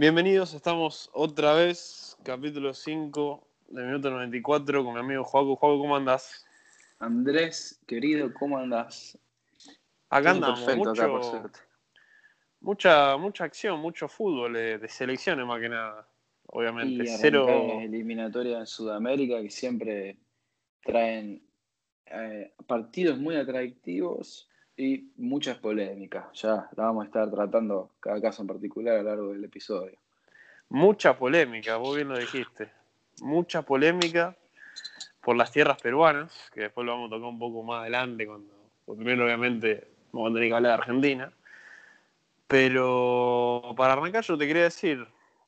Bienvenidos, estamos otra vez, capítulo 5 de minuto 94 con mi amigo Joaco. Joaco, ¿cómo andás? Andrés, querido, ¿cómo andás? Acá andamos, perfecto mucho- acá, por suerte. mucha, mucha acción, mucho fútbol eh, de selecciones más que nada, obviamente. Y Cero, eliminatoria en Sudamérica que siempre traen eh, partidos muy atractivos y muchas polémicas. Ya la vamos a estar tratando cada caso en particular a lo largo del episodio. mucha polémica, vos bien lo dijiste. Mucha polémica por las tierras peruanas, que después lo vamos a tocar un poco más adelante, cuando porque primero obviamente vamos a tener que hablar de Argentina. Pero para arrancar yo te quería decir,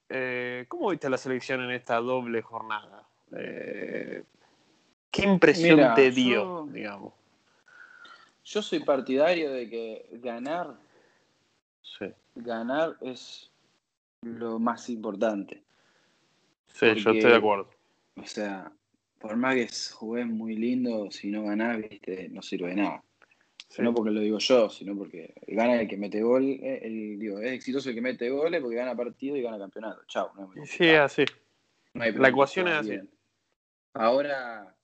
eh, ¿cómo viste la selección en esta doble jornada? Eh, ¿Qué impresión Mira, te dio, yo- digamos? Yo soy partidario de que ganar, Sí, ganar es lo más importante. sí yo estoy de acuerdo. O sea, por más que jugués muy lindo, si no ganás, viste, no sirve de nada. Sí. No porque lo digo yo, sino porque gana el que mete gol, eh, el- digo, es exitoso el que mete goles porque gana partido y gana campeonato. No, muy Sí, es así. No hay la ecuación es así. bien. Ahora,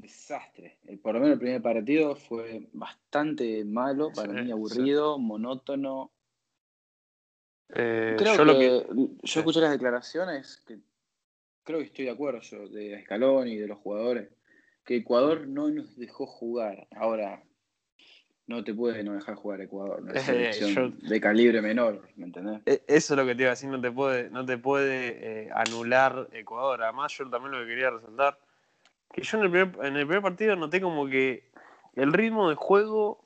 desastre. El, por lo menos el primer partido fue bastante malo, para Sí, mí sí. aburrido, monótono. Eh, Creo yo que, lo que yo escuché las declaraciones que creo que estoy de acuerdo yo de Scaloni y de los jugadores que Ecuador no nos dejó jugar. Ahora no te puede no dejar jugar Ecuador, una Eh, selección de calibre menor, ¿me entendés? E- Eso es lo que te iba a decir, no te puede, no te puede eh, anular Ecuador. Además, yo también lo que quería resaltar, que yo en el, primer, en el primer partido noté como que el ritmo de juego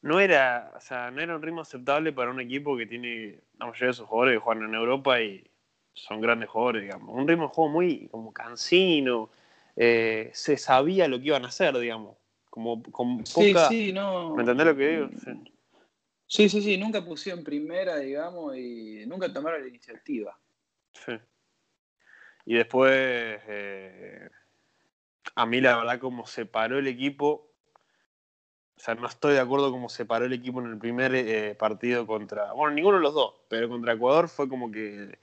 no era, o sea, no era un ritmo aceptable para un equipo que tiene la mayoría de sus jugadores que juegan en Europa y son grandes jugadores, digamos. Un ritmo de juego muy como cansino, eh, se sabía lo que iban a hacer, digamos. Como con Sí, poca... sí, no. ¿Me entendés lo que digo? Sí. Sí, sí, sí, nunca pusieron primera, digamos, y nunca tomaron la iniciativa. Sí. Y después, eh, a mí la verdad como se paró el equipo, o sea, no estoy de acuerdo como se paró el equipo en el primer eh, partido contra, bueno, ninguno de los dos, pero contra Ecuador fue como que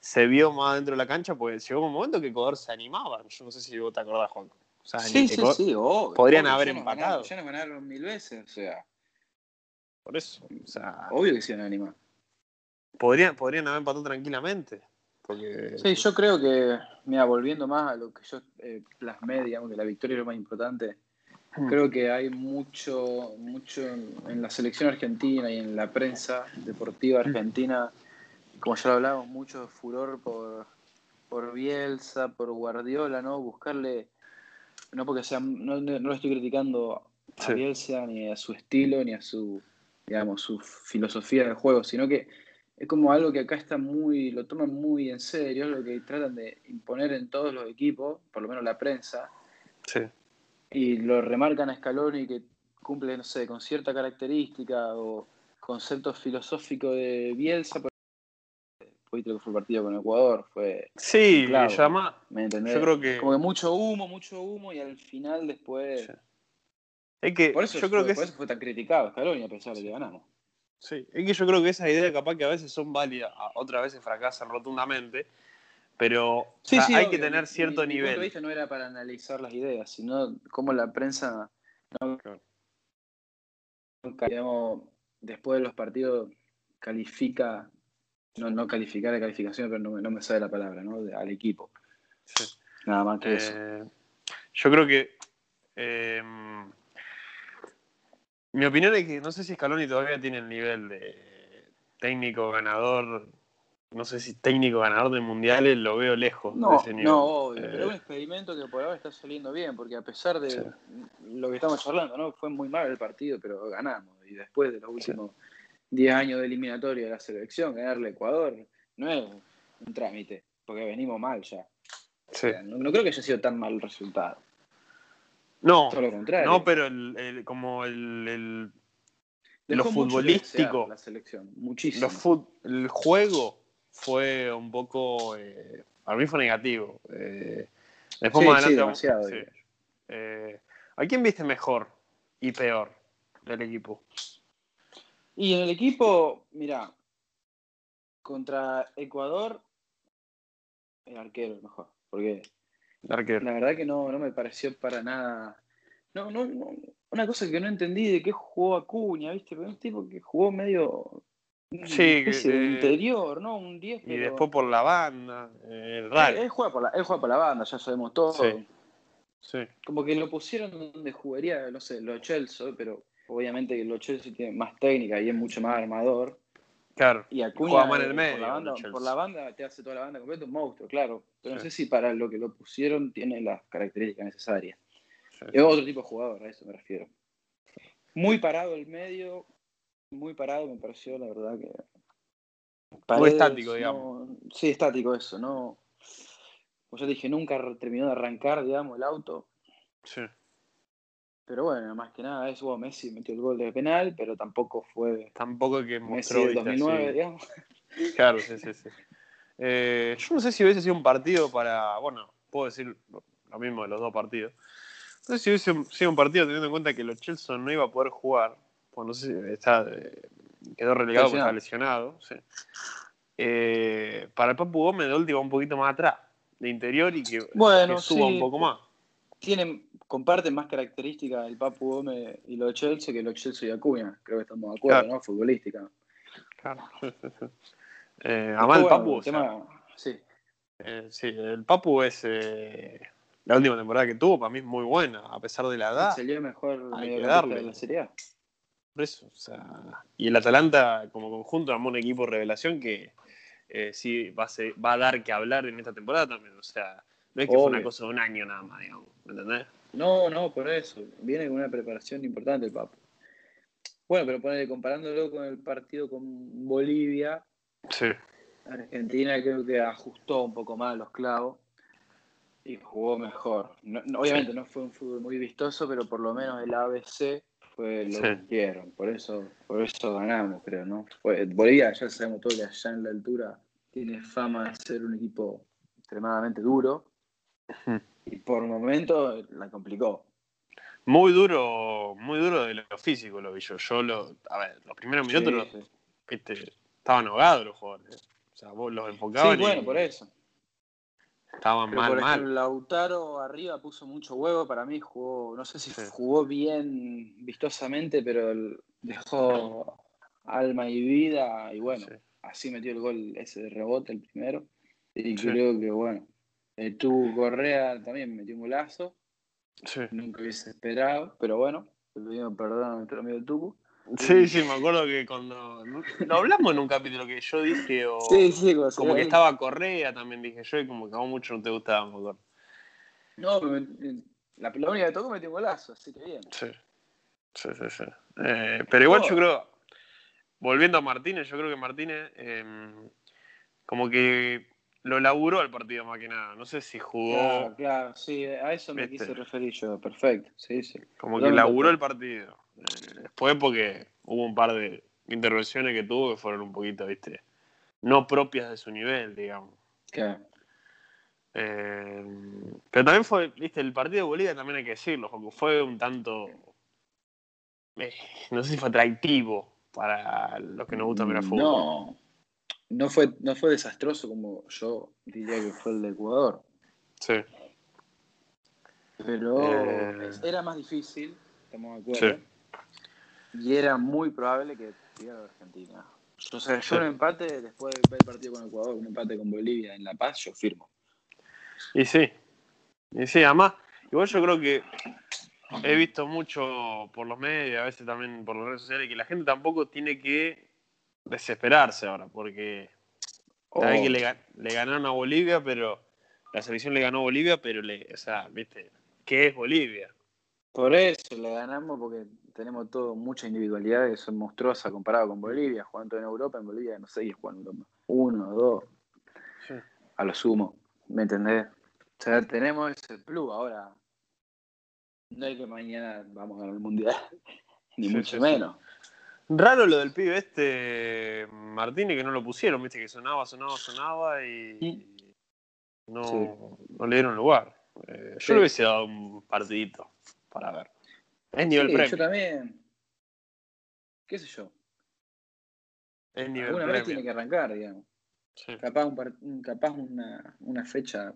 se vio más dentro de la cancha, porque llegó un momento que Ecuador se animaba, yo no sé si vos te acordás, Juan. O sea, Sí, sí, Ecuador- sí, obvio, podrían obvio, haber ya nos empatado. ganaron- ya nos ganaron mil veces, o sea, Por eso, o sea, obvio que se iban a animar. podrían, podrían haber empatado tranquilamente. Porque, Sí, yo creo que, mira, volviendo más a lo que yo eh, plasmé, digamos que la victoria es lo más importante, Mm. creo que hay mucho, mucho en en la selección argentina y en la prensa deportiva argentina, como ya lo hablamos, mucho furor por, por Bielsa, por Guardiola, ¿no? Buscarle, no porque sea, no, no, no lo estoy criticando a Sí. Bielsa ni a su estilo ni a su, digamos, su filosofía de juego, sino que es como algo que acá está muy, lo toman muy en serio, es lo que tratan de imponer en todos los equipos, por lo menos la prensa, sí. y lo remarcan a Scaloni que cumple, no sé, con cierta característica o concepto filosófico de Bielsa. Fue que fue el partido con Ecuador, fue, Sí, Claro. llama, ¿me entendés? yo creo que... Como que mucho humo, mucho humo y al final después... Sí. Es que Por eso, yo creo fue, que por es- eso fue tan criticado Scaloni a pesar de que ganamos. Sí, es que yo creo que esa idea capaz que a veces son válidas, otras veces fracasan rotundamente, pero o sea, hay que tener mi- cierto mi- Mi punto de nivel. vista no era para analizar las ideas, sino cómo la prensa, no, Claro. digamos, después de los partidos califica, no, no calificar de calificación, pero no, me- no me sale la palabra, ¿no? Al equipo. Sí. Nada más que eso. Eh, yo creo que eh, mi opinión es que no sé si Scaloni todavía tiene el nivel de técnico ganador, no sé si técnico ganador de mundiales, lo veo lejos de No, ese nivel. no, obvio, Eh, pero es un experimento que por ahora está saliendo bien, porque a pesar de Sí. lo que estamos charlando, ¿no? Fue muy mal el partido, pero ganamos. Y después de los últimos 10 años de eliminatoria de la selección, ganarle a Ecuador no es un trámite, porque venimos mal ya. sí. O sea, no, no creo que haya sido tan mal el resultado. No, Todo lo contrario. no, pero el, el- como el, el- lo futbolístico, La selección, muchísimo. lo fut- el juego fue un poco, eh, para mí fue negativo. Eh, después Sí, más sí, adelante, demasiado, sí. diría yo. Eh, ¿A quién viste mejor y peor del equipo? Y en el equipo, mira, Contra Ecuador, el arquero mejor. Porque El la verdad que no, no me pareció para nada. No, no, no, una cosa que no entendí de qué jugó Acuña, ¿viste? Pero un tipo que jugó medio. Sí, que- interior, ¿no? Un 10. Y después por la banda. eh, Él, raro. él juega por la, él juega por la banda, ya sabemos todo. Sí. Sí. Como que lo pusieron donde jugaría, no sé, los Chelsea, pero obviamente que los Chelsea tienen más técnica y es mucho más armador. Claro. Y Acuña en el medio, por, la banda, los Chelsea. por la banda te hace toda la banda completa un monstruo, claro. Pero no sé si para lo que lo pusieron tiene las características necesarias. Sí. Es otro tipo de jugador, a eso me refiero. Muy parado el medio, muy parado me pareció, la verdad que. Paredes, estático, digamos. sí, estático eso, ¿no? Como ya dije, nunca terminó de arrancar, digamos, el auto. Sí. Pero bueno, más que nada, eso Messi metió el gol de penal, pero tampoco fue Tampoco que Messi mostró. del viste, 2009, así. digamos. Claro, sí, sí, sí. Eh, yo no sé si hubiese sido un partido para. Bueno, puedo decir lo mismo de los dos partidos. No sé si hubiese sido un partido teniendo en cuenta que los Chelsea no iba a poder jugar. Pues no sé si está, eh, quedó relegado porque está lesionado. sí. Eh, para el Papu Gómez de última un poquito más atrás, de interior y que, Bueno, que suba sí. un poco más. Tienen, comparten más características el Papu Gómez y los Chelsea que los Chelsea y Acuña. Creo que estamos de acuerdo, Claro. ¿no? Futbolística. Claro. Eh, además, el Papu, bueno, o sea, tema- sí. Eh, sí, el Papu es eh, la última temporada que tuvo, para mí es muy buena, a pesar de la edad. Salió el mejor hay que darle. de la Serie A. Por eso, o sea, y el Atalanta como conjunto armó un equipo revelación que eh, sí va a, ser- va a dar que hablar en esta temporada también. O sea, no es que fue una cosa de un año nada más, digamos, ¿me entendés? No, no, por eso. Viene con una preparación importante el Papu. Bueno, pero ponele, comparándolo con el partido con Bolivia, Sí, Argentina creo que ajustó un poco más los clavos y jugó mejor. No- no- obviamente no fue un fútbol muy vistoso, pero por lo menos el ABC fue lo Sí. que hicieron. Por eso, por eso ganamos, creo, ¿no? Fue- Bolivia, ya sabemos todo que allá en la altura tiene fama de ser un equipo extremadamente duro. Y por momentos la complicó. muy duro, muy duro de lo físico lo vi yo. Yo, lo, a ver, los primeros minutos Sí, los- sí. viste, estaban ahogados los jugadores. O sea, vos los enfocaban Sí, bueno, y por eso. estaban Pero mal, por mal. ejemplo, Lautaro arriba puso mucho huevo. Para mí jugó, no sé si Sí. jugó bien vistosamente, pero dejó alma y vida. Y bueno, Sí. así metió el gol ese de rebote, el primero. Y Sí. creo que bueno, eh, tu Correa también metió un golazo. Sí. Nunca hubiese esperado, pero bueno, le pedimos perdón a nuestro amigo Tucu. Sí, sí, me acuerdo que cuando. Lo hablamos en un capítulo que yo dije, o. Sí, sí, como, que estaba Correa también dije yo, y como que a vos mucho no te gustaba, me acuerdo. No, la, la única que tocó metió un golazo, así que bien. Sí. Sí, sí, sí. Eh, pero igual yo creo. Volviendo a Martínez, yo creo que Martínez. eh, como que lo laburó el partido más que nada. No sé si jugó. Claro, claro, sí, a eso me Viste. quise referir yo, perfecto, sí, sí. Como que laburó el partido. Eh, después porque hubo un par de intervenciones que tuvo que fueron un poquito, viste, no propias de su nivel, digamos. Claro. Eh, pero también fue, viste, el partido de Bolivia también hay que decirlo, porque fue un tanto, eh, no sé si fue atractivo para los que nos gusta mirar fútbol. No, no fue, no fue desastroso como yo diría que fue el de Ecuador, Sí, pero Eh. era más difícil, estamos de acuerdo, y era muy probable que tuviera Argentina. O sea, yo Sí. un empate, después de ver el partido con Ecuador, un empate con Bolivia en La Paz, yo firmo. y sí, y sí, además, igual yo creo que he visto mucho por los medios, a veces también por las redes sociales, que la gente tampoco tiene que desesperarse ahora, porque Oh, que le, gan- le ganaron a Bolivia, pero la selección le ganó a Bolivia, pero le, o sea, viste, ¿qué es Bolivia? Por eso le ganamos, porque tenemos todo, mucha individualidad que son monstruosas comparado con Bolivia. Jugando en Europa, en Bolivia no sé, jugando Europa. Uno, dos, Sí. a lo sumo. ¿Me entendés? O sea, tenemos ese plus ahora. No hay que mañana vamos a ganar el mundial, ni Sí, mucho sí. menos. Raro lo del pibe este Martínez que no lo pusieron, viste, que sonaba, sonaba, sonaba y no, Sí. no le dieron lugar. Eh, yo Sí. le hubiese dado un partidito para ver. Es nivel Sí, yo premio. también. ¿Qué sé yo? Es nivel Alguna vez premio. tiene que arrancar, digamos. Capaz, un capaz una, una fecha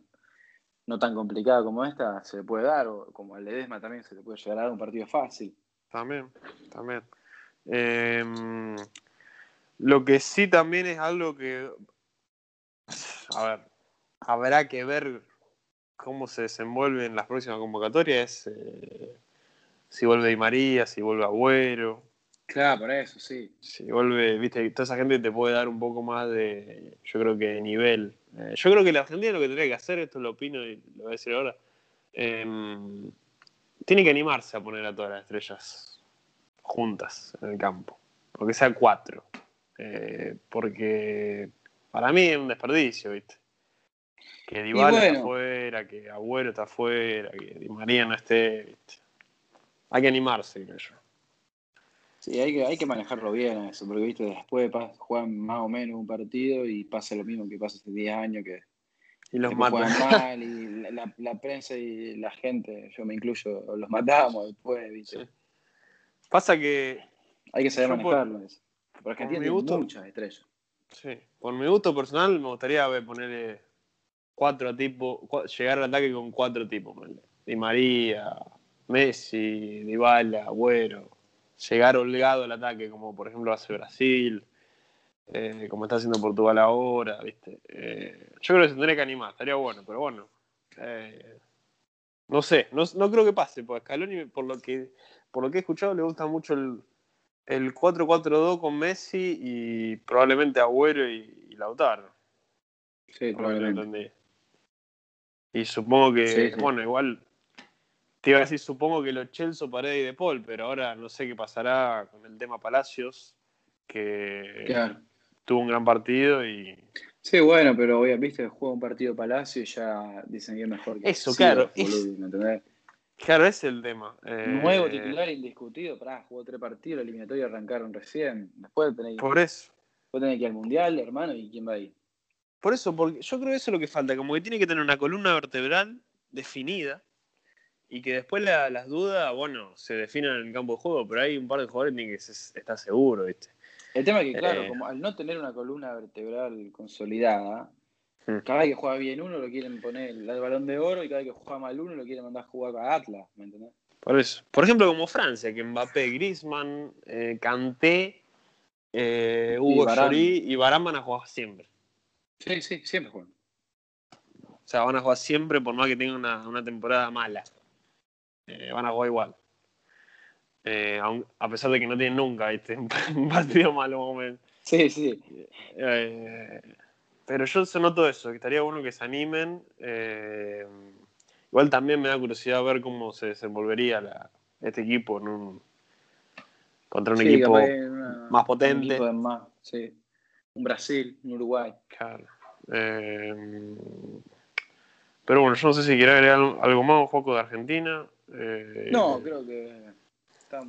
no tan complicada como esta se le puede dar, o como al Ledesma también se le puede llegar a dar un partido fácil. También, también. Em, lo que sí también es algo que, a ver, habrá que ver cómo se desenvuelve en las próximas convocatorias, eh, si vuelve Di María, si vuelve Agüero, Claro, por eso, sí. si vuelve, viste, toda esa gente te puede dar un poco más de, yo creo que de nivel. Eh, yo creo que la Argentina lo que tendría que hacer, esto lo opino y lo voy a decir ahora, em, tiene que animarse a poner a todas las estrellas juntas en el campo, aunque sea cuatro, Eh, porque para mí es un desperdicio, viste. Que Dybala está bueno. afuera, que Agüero está afuera, que Di María no esté, viste. Hay que animarse, creo yo. Sí, hay que, hay que manejarlo bien eso, porque viste, después juegan más o menos un partido y pasa lo mismo que pasa hace 10 años, que Y los después mata. juegan mal y la, la- la prensa y la gente, yo me incluyo, los matamos después, viste. Sí. Pasa que Hay que saber Yo por- manejarlo. eso. Porque Argentina tiene gusto- muchas estrellas. Sí, por mi gusto personal me gustaría ver ponerle cuatro tipos, llegar al ataque con cuatro tipos. Di María, Messi, Dybala, Agüero, llegar holgado al ataque, como por ejemplo hace Brasil, eh, como está haciendo Portugal ahora, ¿viste? Eh, yo creo que se tendría que animar, estaría bueno, pero bueno. eh, no sé, no, no creo que pase, porque Scaloni, por lo que, por lo que he escuchado, le gusta mucho el, el 4-4-2 con Messi y probablemente Agüero y, y Lautaro. Sí, probablemente. Y supongo que, Sí, sí. bueno, igual te iba a decir, supongo que los Chelsea, Paredes y De Paul, pero ahora no sé qué pasará con el tema Palacios, que Claro. tuvo un gran partido y Sí, bueno, pero viste, juega un partido Palacio y ya dicen que es mejor que Eso, Silva, claro, es-. Claro, ese es el tema. Eh, Nuevo titular indiscutido, pará, jugó tres partidos, eliminatoria arrancaron recién. Después tenés, Por eso. después tenés que ir al mundial, hermano, y quién va ahí. Por eso, porque yo creo que eso es lo que falta, como que tiene que tener una columna vertebral definida y que después la- las dudas, bueno, se definan en el campo de juego, pero hay un par de jugadores que se- estar seguro, ¿viste? El tema es que, claro, Eh. como al no tener una columna vertebral consolidada. Cada vez que juega bien uno lo quieren poner el balón de oro y cada vez que juega mal uno lo quieren mandar a jugar a Atlas, ¿me entendés? Por eso. Por ejemplo, como Francia, que Mbappé, Griezmann, eh, Kanté, eh, Hugo. Lloris y Varane van a jugar siempre. Sí, sí, siempre juegan. O sea, van a jugar siempre por más que tengan una, una temporada mala. Eh, van a jugar igual. Eh, a pesar de que no tienen nunca ¿viste? un partido malo momento. Sí, sí. Eh, pero yo se noto eso, que estaría bueno que se animen. eh, igual también me da curiosidad ver cómo se desenvolvería la- este equipo en un, contra un Sí, equipo. una- más un potente. equipo más, sí. Un Brasil, un Uruguay. Claro. Eh, pero bueno, yo no sé si quiere agregar algo más, un poco de Argentina. Eh, No, creo que está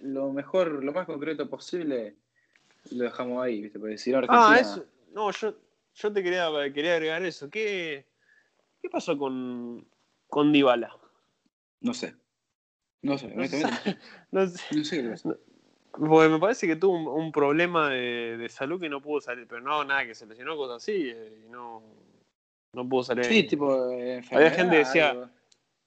lo mejor, lo más concreto posible lo dejamos ahí, ¿viste? Porque si no Argentina... Ah, eso. No, yo, yo te quería, quería agregar eso. ¿Qué, qué pasó con, con Dybala? No sé. No sé, No sé, honestamente. no sé. No sé qué pasa. Porque me parece que tuvo un, un problema de, de salud que no pudo salir, pero no, nada, que se lesionó, cosas así, eh, y no, no pudo salir. Sí, tipo eh, Había gente que decía- algo.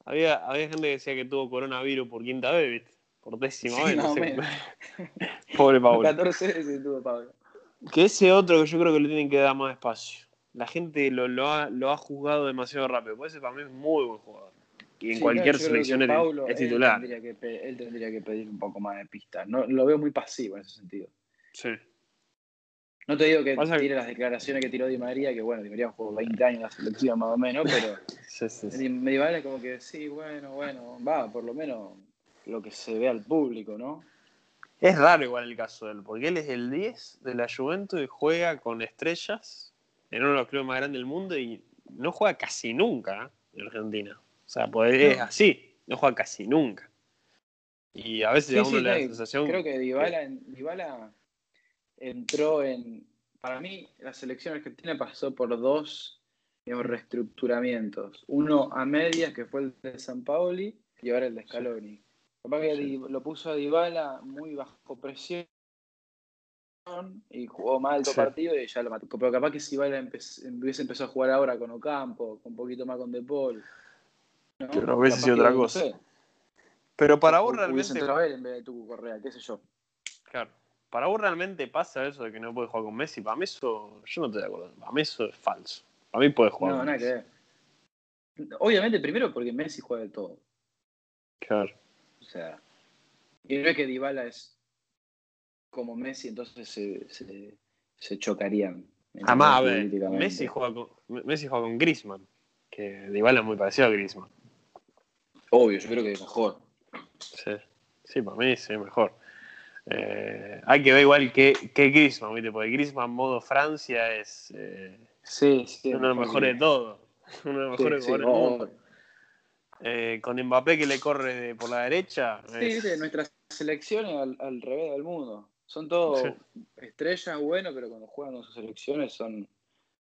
Había, había gente que decía que tuvo coronavirus por quinta vez, ¿viste? Por décima Sí, vez, no sé. Pobre Pablo. 14 veces tuvo Pablo. Que ese otro que yo creo que le tienen que dar más espacio. La gente lo, lo, ha, lo ha juzgado demasiado rápido. Por eso para mí es muy buen jugador. Y en Sí, cualquier que selección es, Paulo, es él titular. tendría que él tendría que pedir un poco más de pistas. No, lo veo muy pasivo en ese sentido. Sí. No te digo que Pasa que- tire las declaraciones que tiró Di María, que bueno, Di María jugó 20 años en la selección más o menos, pero Sí, sí, sí. Di Di María como que sí, bueno, bueno, va, por lo menos lo que se ve al público, ¿no? Es raro igual el caso de él, porque él es el 10 de la Juventus y juega con estrellas en uno de los clubes más grandes del mundo y no juega casi nunca ¿eh? en Argentina. O sea, pues es así, no juega casi nunca. Y a veces Sí, a uno sí, le da la sensación Creo que Dybala, en- Dybala entró en. Para mí, la selección argentina pasó por dos digamos, reestructuramientos. Uno a medias, que fue el de San Paoli, y ahora el de Scaloni. Capaz que Sí. Lo puso a Dybala muy bajo presión y jugó mal todo Sí. partido y ya lo mató. Pero capaz que si Dybala empe- hubiese empezado a jugar ahora con Ocampo, con un poquito más con De Paul. ¿no? Pero hubiese Capaz sido otra no cosa. sé, Pero para vos hubiese realmente. entrado él en vez de Correa, qué sé yo. Claro. Para vos realmente pasa eso de que no puede jugar con Messi. Para mí eso. Yo no estoy de acuerdo. Para mí eso es falso. Para mí puede jugar No, con nada que ver. Obviamente, primero porque Messi juega de todo. Claro. O sea, y no es que Dybala es como Messi, entonces se, se, se chocarían. Además, a ver, políticamente. Messi juega con, Messi juega con Griezmann. Que Dybala es muy parecido a Griezmann. Obvio, yo creo que mejor. Sí, sí para mí sí, mejor. Eh, hay que ver igual que, que Griezmann, ¿viste? Porque Griezmann modo Francia es eh, Sí, sí. uno de los mejores de todos. Uno de los mejores sí, jugadores del mundo. Eh, con Mbappé que le corre de- por la derecha. Sí, viste, nuestras selecciones al, al revés del mundo. Son todos Sí. estrellas, bueno, pero cuando juegan con sus selecciones son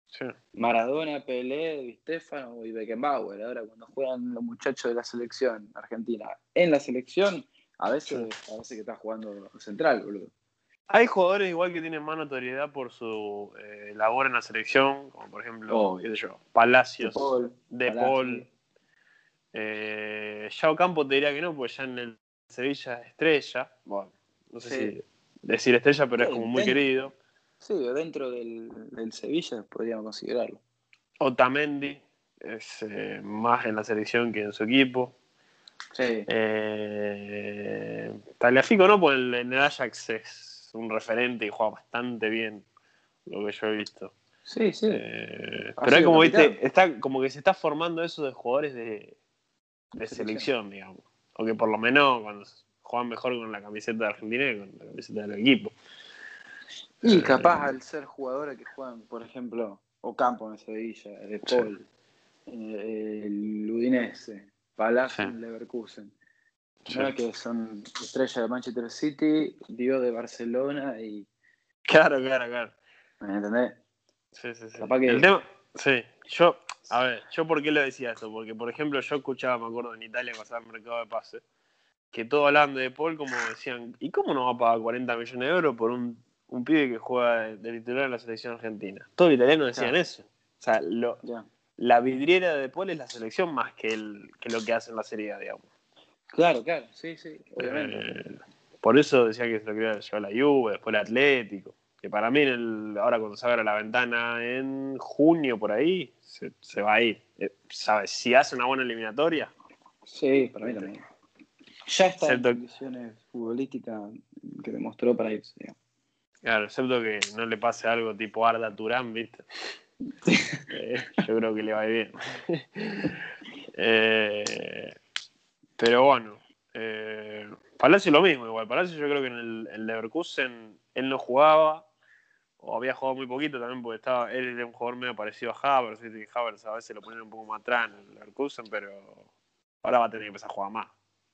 sí. Maradona, Pelé, Di Stefano y Beckenbauer. Ahora, cuando juegan los muchachos de la selección argentina en la selección, a veces parece que está jugando central, boludo. Hay jugadores igual que tienen más notoriedad por su eh, labor en la selección, como por ejemplo, Obvio. qué sé yo, Palacios, De Paul, De. Paul. Eh, Yao Campo te diría que no, porque ya en el Sevilla es estrella. Bueno, no sé Sí. si decir estrella, pero es como muy querido. Sí, dentro del, del Sevilla podríamos considerarlo. Otamendi es eh, más en la selección que en su equipo. Sí. Eh, Tagliafico no, porque en el Ajax es un referente y juega bastante bien, lo que yo he visto. Sí, sí. Eh, pero sido como, viste, está, como que se está formando eso de jugadores de, de Selección. digamos. O que por lo menos cuando juegan mejor con la camiseta de Argentina que con la camiseta del equipo. Y Eh, capaz al ser jugadores que juegan, por ejemplo, Ocampo en Sevilla, De Paul, eh, el Udinese, Palacio Sí. en Leverkusen. Sí. ¿no? Que son estrellas de Manchester City, Dio de Barcelona y. Claro, claro, claro. ¿Me entendés? Sí, sí, sí. Capaz que- El tema, sí, yo, a ver, yo por qué le decía esto, porque por ejemplo yo escuchaba, me acuerdo en Italia cuando estaba en el mercado de pase, que todo hablaban de Paul como decían, ¿y cómo no va a pagar 40 millones de euros por un, un pibe que juega de, de titular en la selección argentina? Todos los italianos decían eso. O sea, lo- la vidriera de Paul es la selección más que, el, que lo que hace en la Serie A, digamos. Claro, claro, sí, sí, obviamente. Eh, por eso decía que se lo quería llevar la Juve, después el Atlético. Que para mí, en el- ahora cuando se abra la ventana en junio por ahí, se, se va a ir. Eh, ¿Sabes? Si hace una buena eliminatoria, Sí, para mí también. Ya está en Excepto- condiciones futbolísticas que demostró para irse. digamos. claro, excepto que no le pase algo tipo Arda Turán, ¿viste? Eh, yo creo que le va a ir bien. Eh, pero bueno, eh, Palacio lo mismo, igual. Palacio yo creo que en el en Leverkusen él no jugaba, o había jugado muy poquito también, porque estaba, él era un jugador medio parecido a Havertz, ¿viste? que Havertz a veces lo ponían un poco más atrás en el Leverkusen, pero ahora va a tener que empezar a jugar más,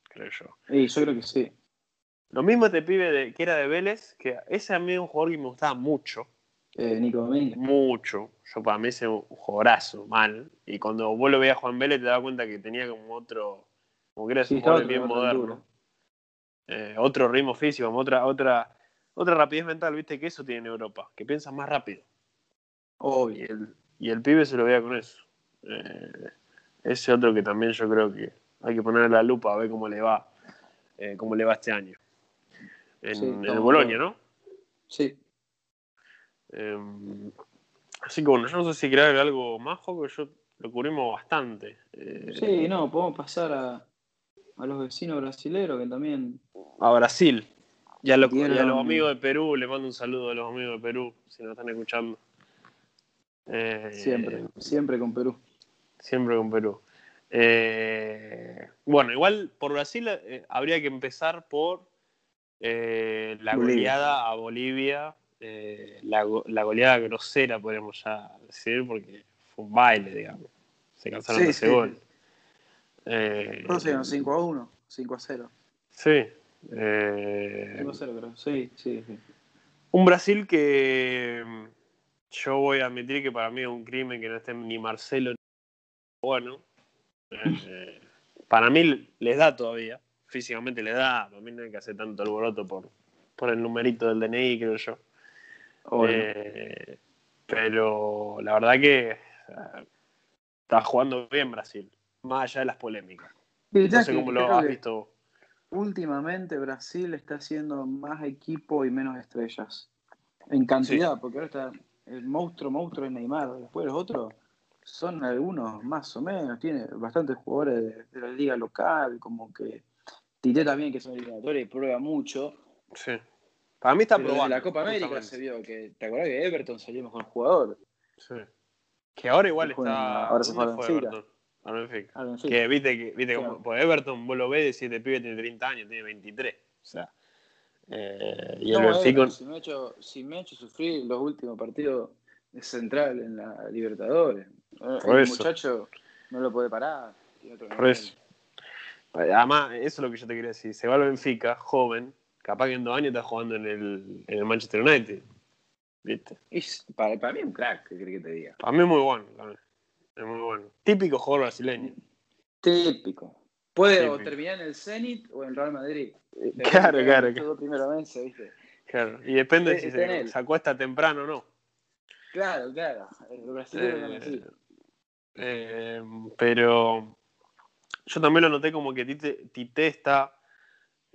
creo yo. Y yo creo que sí. Lo mismo este pibe de, que era de Vélez, que ese a mí es un jugador que me gustaba mucho, Eh, Nico Domínguez. mucho. Yo para mí ese es un jugadorazo, mal. Y cuando vos lo veías a Juan Vélez te das cuenta que tenía como otro, como que era Sí, un jugador bien moderno. Eh, otro ritmo físico, como otra, otra, otra rapidez mental, viste que eso tiene en Europa, que piensas más rápido. Y Obvio. el, y el pibe se lo veía con eso. Eh, ese otro que también yo creo que hay que ponerle la lupa a ver cómo le va, eh, cómo le va este año. En, Sí, en el estamos Bolonia, ¿no? Sí. Eh, así que bueno, yo no sé si agregar algo más, porque yo lo cubrimos bastante. Eh, Sí, no, podemos pasar a, a los vecinos brasileros que también. A Brasil. Y a, los- y a Dieron- los amigos de Perú, le mando un saludo a los amigos de Perú, si nos están escuchando. Eh, Siempre, siempre con Perú. Siempre con Perú. Eh, bueno, igual por Brasil eh, habría que empezar por la Bolivia. goleada a Bolivia, la, la goleada grosera, podríamos ya decir, porque fue un baile, digamos. Se cansaron Sí, de ese sí. gol. Eh, ¿Cuántos llegaron? 5 a 1, 5 a 0. Sí. Eh, 5 a 0, creo. Sí, sí, sí. Un Brasil que mm, yo voy a admitir que para mí es un crimen que no esté ni Marcelo ni bueno. Eh, para mí les da todavía, físicamente les da, para mí no hay que hacer tanto alboroto por, por el numerito del DNI, creo yo. Eh, pero la verdad que está jugando bien Brasil, más allá de las polémicas. No sé cómo lo has visto. Últimamente Brasil está haciendo más equipo y menos estrellas. En cantidad, porque ahora está el monstruo, monstruo es Neymar. Después los otros son algunos más o menos. Tiene bastantes jugadores de, la liga local, como que Tite también, que es un eliminatorio y prueba mucho. Sí. Para mí está probando. En la Copa América se vio que, ¿te acuerdas que Everton salió mejor jugador? Sí. Que ahora igual está. Ahora se fue a Everton. Que viste que, viste como, pues Everton, vos lo ves, si te pibe tiene 30 años, tiene 23. O sea. Eh, y el Benfica. Si me, ha hecho, si me ha hecho sufrir los últimos partidos de central en la Libertadores. el muchacho no lo puede parar. Por eso. Además, eso es lo que yo te quería decir. Se va al Benfica, joven, capaz que en dos años está jugando en el, en el Manchester United. ¿Viste? para, para, mí es un crack, ¿qué crees que te diga? Para mí es muy bueno. Es muy bueno. Típico jugador brasileño. Típico. Puede terminar en el Zenit o en el Real Madrid. Claro, claro. Todo primeramente, ¿viste? Claro, y depende de si se, se, acuesta temprano o no. Claro, claro. El brasileño eh, eh, pero yo también lo noté como que Tite, está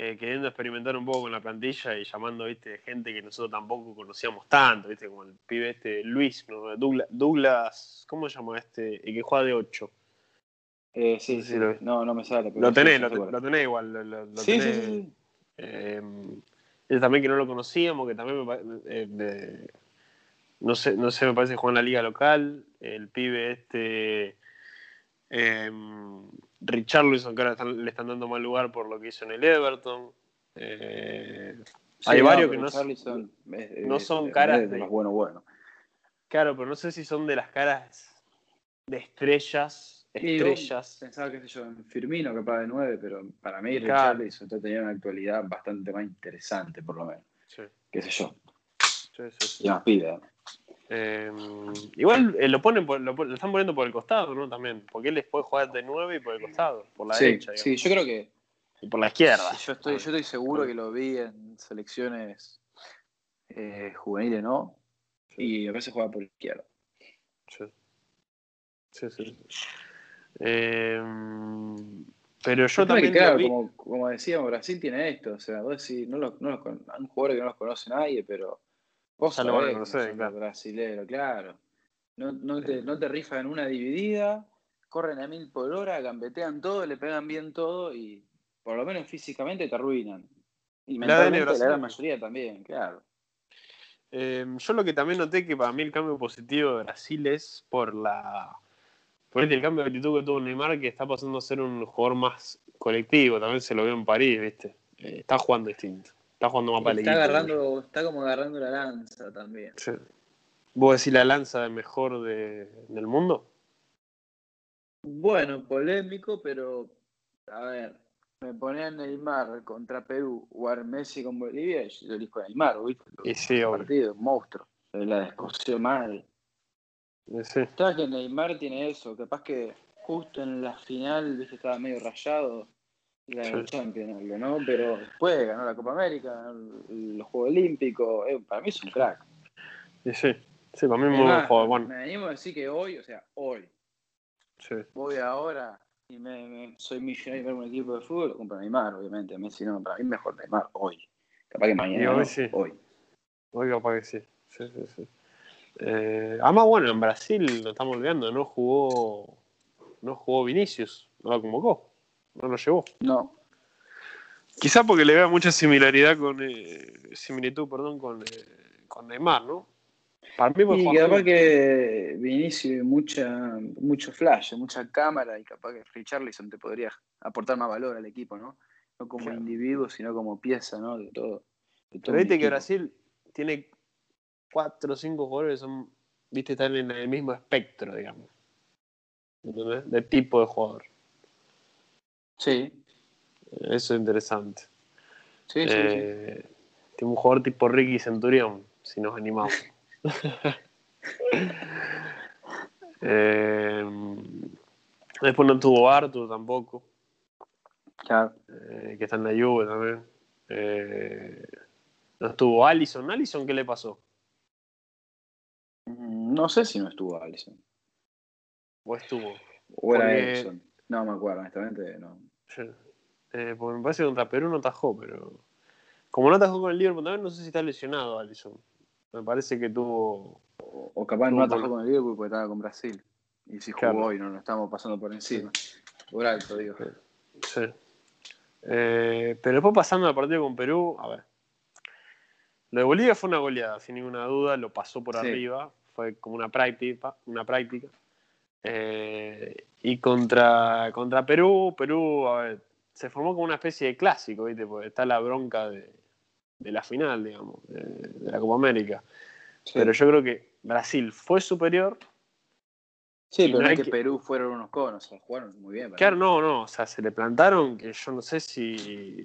eh, queriendo experimentar un poco con la plantilla y llamando ¿viste? gente que nosotros tampoco conocíamos tanto, ¿viste? como el pibe este Luis, ¿no? Douglas, Douglas, ¿cómo se llama este? El que juega de 8. Eh, sí, sí, no, no me sale. lo tenés, lo, tenés igual. Lo, sí, sí, sí, eh, también que no lo conocíamos, que también me, eh, no sé, no sé, me parece que juega en la liga local. El pibe este. Eh, Richarlison, que ahora le están dando mal lugar por lo que hizo en el Everton. Eh, hay varios que no, son, no son caras de, los bueno, bueno. Claro, pero no sé si son de las caras de estrellas estrellas. Pensaba que yo, en Firmino capaz de 9, pero para mí claro. Richarlison tenía una actualidad bastante más interesante, por lo menos. Sí. Qué sé yo. Sí, sí, Y más pide. Eh, igual eh, lo, ponen lo, están poniendo por el costado, ¿no? También, porque él les puede jugar de 9 y por el costado, por la derecha. Sí, yo creo que. Y por la izquierda. Yo estoy, yo estoy seguro que lo vi en selecciones eh, juveniles, ¿no? Y a veces juega por la izquierda. Sí. Sí, sí. Eh, pero yo también. claro, como, como, decíamos, Brasil tiene esto. O sea, vos decís, no lo, no un jugador que no los conoce nadie, pero vos sabés lo van a claro. brasilero, claro. No, no, te, no te rifan una dividida, corren a mil por hora, gambetean todo, le pegan bien todo y por lo menos físicamente te arruinan. Y mentalmente la, gran mayoría también, claro. Eh, yo lo que también noté que para mí el cambio positivo de Brasil es por la por el cambio de actitud que tuvo Neymar, que está pasando a ser un jugador más colectivo, también se lo vio en París, ¿viste? Eh, está jugando distinto, está jugando más para está agarrando, Está como agarrando la lanza también. Sí. ¿Vos decís la lanza de mejor de, del mundo? Bueno, polémico, pero a ver, me ponía Neymar contra Perú o Messi con Bolivia, yo elijo Neymar, ¿viste? Y sí, partido, monstruo. La descosió mal. Sí. Sabes que Neymar tiene eso, capaz que justo en la final viste estaba medio rayado la sí. Champions, ¿no? Pero después ganó la Copa América, los Juegos Olímpicos, eh, para mí es un crack. Sí, sí, sí para mí es muy buen jugador. Bueno. Me animo a decir que hoy, o sea, hoy, sí. voy ahora y me, me soy millonario de un equipo de fútbol, lo compro Neymar, obviamente. Messi no, para mí mejor Neymar hoy. Capaz que mañana. hoy sí. Hoy. Hoy capaz que sí. Sí, sí, sí. Eh, además, bueno, en Brasil, lo estamos olvidando, no jugó, no jugó Vinicius, no lo convocó, no lo llevó. No. Quizá porque le vea mucha similaridad con, eh, similitud, perdón, con, eh, con Neymar, ¿no? Para mí y capaz que Vinicius mucha, mucho flash, mucha cámara y capaz que Richarlison te podría aportar más valor al equipo, ¿no? No como individuo, sino como pieza, ¿no? De todo. De todo Pero viste que Brasil tiene cuatro o cinco jugadores son, viste, están en el mismo espectro, digamos. De tipo de jugador. Sí. Eso es interesante. Sí, sí, eh, Tiene un jugador tipo Ricky Centurión, si nos animamos. eh, después no tuvo Arthur tampoco. Claro. Eh, que está en la lluvia también. Eh, no estuvo Allison. ¿Allison qué le pasó? No sé si no estuvo Allison. ¿O estuvo? O era Porque- Edson. No me acuerdo, honestamente, no. Eh, porque me parece que contra Perú no tajó, pero. Como no tajó con el Liverpool también, no sé si está lesionado Allison. Me parece que tuvo. O, o capaz no atajó con el Liverpool porque estaba con Brasil. Y si jugó hoy, no lo estamos pasando por encima. Por alto, digo. Sí. Eh, pero después pasando al partido con Perú, a ver. Lo de Bolivia fue una goleada, sin ninguna duda, lo pasó por Sí. arriba, fue como una práctica. Una práctica. Eh, y contra, contra Perú, Perú, a ver, se formó como una especie de clásico, ¿viste? Porque está la bronca de, de la final, digamos, de, de la Copa América. Sí. Pero yo creo que Brasil fue superior. Sí, pero no es que, que- Perú fueron unos conos, o sea, jugaron muy bien. Claro, no, no, o sea, se le plantaron que yo no sé si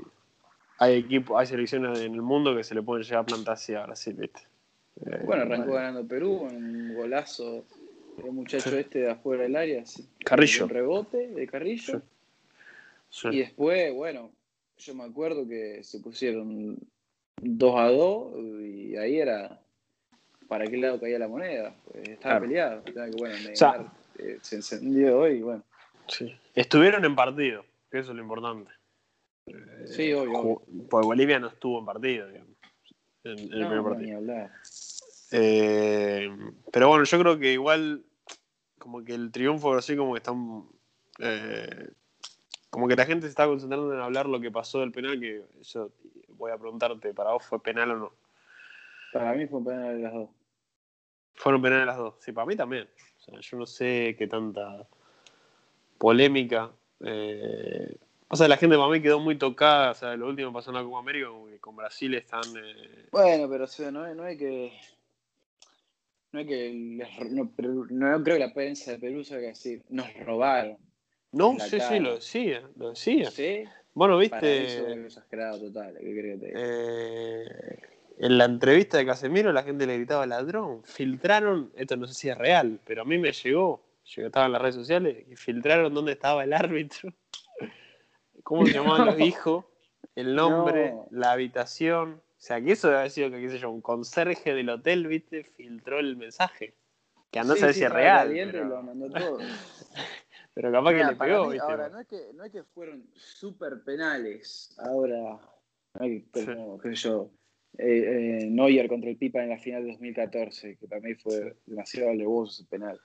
hay equipos, hay selecciones en el mundo que se le pueden llegar a plantar así a Brasil, ¿viste? Eh, Bueno, arrancó ganando Perú, un golazo el muchacho Sí. este de afuera del área. sí, Carrillo. Un rebote de Carrillo. sí. Y después, bueno, yo me acuerdo que se pusieron 2 a 2 y ahí era para qué lado caía la moneda. Pues estaba Claro. peleado. Bueno, sea- eh, se encendió hoy y bueno. Estuvieron en partido, que eso es lo importante. Sí, obvio. obvio. Porque Bolivia no estuvo en partido, digamos, en, en el primer no, partido. ni hablar. Eh, pero bueno, yo creo que igual, como que el triunfo así como que están. eh, como que la gente se está concentrando en hablar lo que pasó del penal, que yo voy a preguntarte, ¿para vos fue penal o no? Para mí fue un penal de las dos. Fueron penales las dos. Sí, para mí también. O sea, yo no sé qué tanta polémica. Eh, o sea, la gente para mí quedó muy tocada. O sea, lo último pasó en la Copa América, como que con Brasil están. eh, Bueno, pero o sea, no, no hay que. No hay que. les- No, no creo que la prensa de Perú salga a decir, nos robaron. No, sí, sí, lo decía. Lo decía. ¿Sí? Bueno, Para eso es viste. exagerado total. ¿Qué crees que te diga? eh, en la entrevista de Casemiro la gente le gritaba ladrón. Filtraron, esto no sé si es real, pero a mí me llegó, llegó estaba en las redes sociales, y filtraron dónde estaba el árbitro, cómo se llamaban los hijos, el nombre, No. la habitación. O sea, que eso debe haber sido que, qué sé yo, un conserje del hotel, viste, filtró el mensaje. Que andó a Sí, sí, si es real. y lo Pero, mandó todo. pero capaz que le pegó, mí, viste. ahora, no es, que, no es que fueron súper penales. Ahora, no hay que, Sí. como, qué sé yo, eh, eh, Neuer contra el Pipa en la final de 2014, que para mí fue demasiado alevoso ese penal.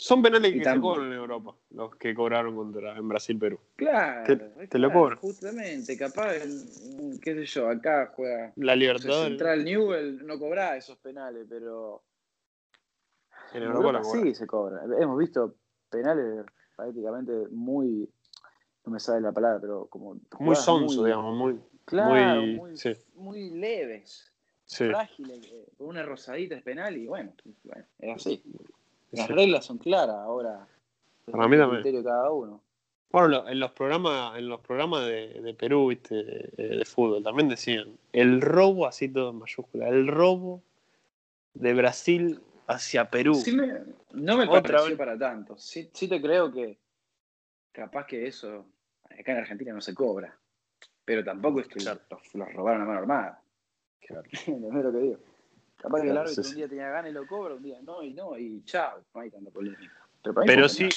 Son penales que se cobran en Europa, los que cobraron contra en Brasil-Perú. Claro, Te- lo cobro. Justamente, capaz, qué sé yo, acá juega La Libertadores Central Newell, no cobra esos penales, pero en Europa Europa la cobran. sí se cobra. Hemos visto penales prácticamente muy, no me sale la palabra, pero como Muy sonso, digamos, muy, Claro, muy- muy, sí. muy leves, sí, frágiles, eh, por una rosadita es penal y bueno, bueno, es así. Las sí. reglas son claras ahora. Para mí también. criterio cada uno. Bueno, en los programas, en los programas de, de Perú, viste, de, de fútbol, también decían el robo, así todo en mayúscula, el robo de Brasil hacia Perú. Sí me- no me Otra pareció vez. para tanto. Sí, sí te creo que capaz que eso acá en Argentina no se cobra. Pero tampoco es que Claro. los, los robaron a mano armada. ¿Entendés lo que digo? Capaz que el árbitro sí, un día tenía ganas y lo cobra, un día no y no, y chao, no hay tanta polémica. Pero, Pero sí,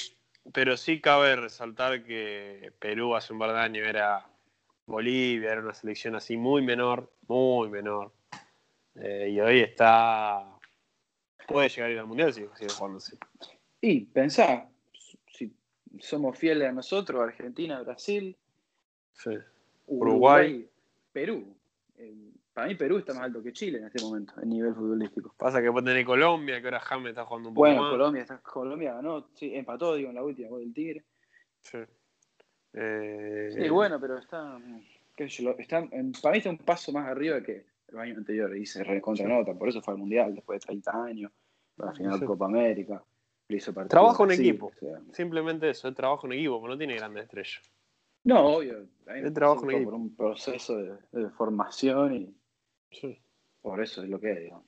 pero sí cabe resaltar que Perú hace un par de años era Bolivia, era una selección así muy menor, muy menor. Eh, y hoy está. Puede llegar a ir al mundial si sigue jugando así. Y pensá, si somos fieles a nosotros, Argentina, Brasil, Sí. Uruguay, Uruguay. Perú. Eh, para mí Perú está más alto que Chile en este momento, en nivel futbolístico. Pasa que puede tener Colombia, que ahora James está jugando un poco Bueno, más. Colombia, está, Colombia ganó, sí, empató, digo, en la última, con el Tigre. Sí. Eh, Sí, bueno, pero está, qué sé yo, lo- está para mí está un paso más arriba que el año anterior y se recontra nota, por eso fue al Mundial después de 30 años, para la final Sí. Copa América, le hizo partido Trabajo en equipo. o sea, Simplemente eso, es trabajo en equipo, porque no tiene grandes estrellas. no, obvio, El trabajo en fue por un proceso de, de formación y Sí. por eso es lo que es, digo.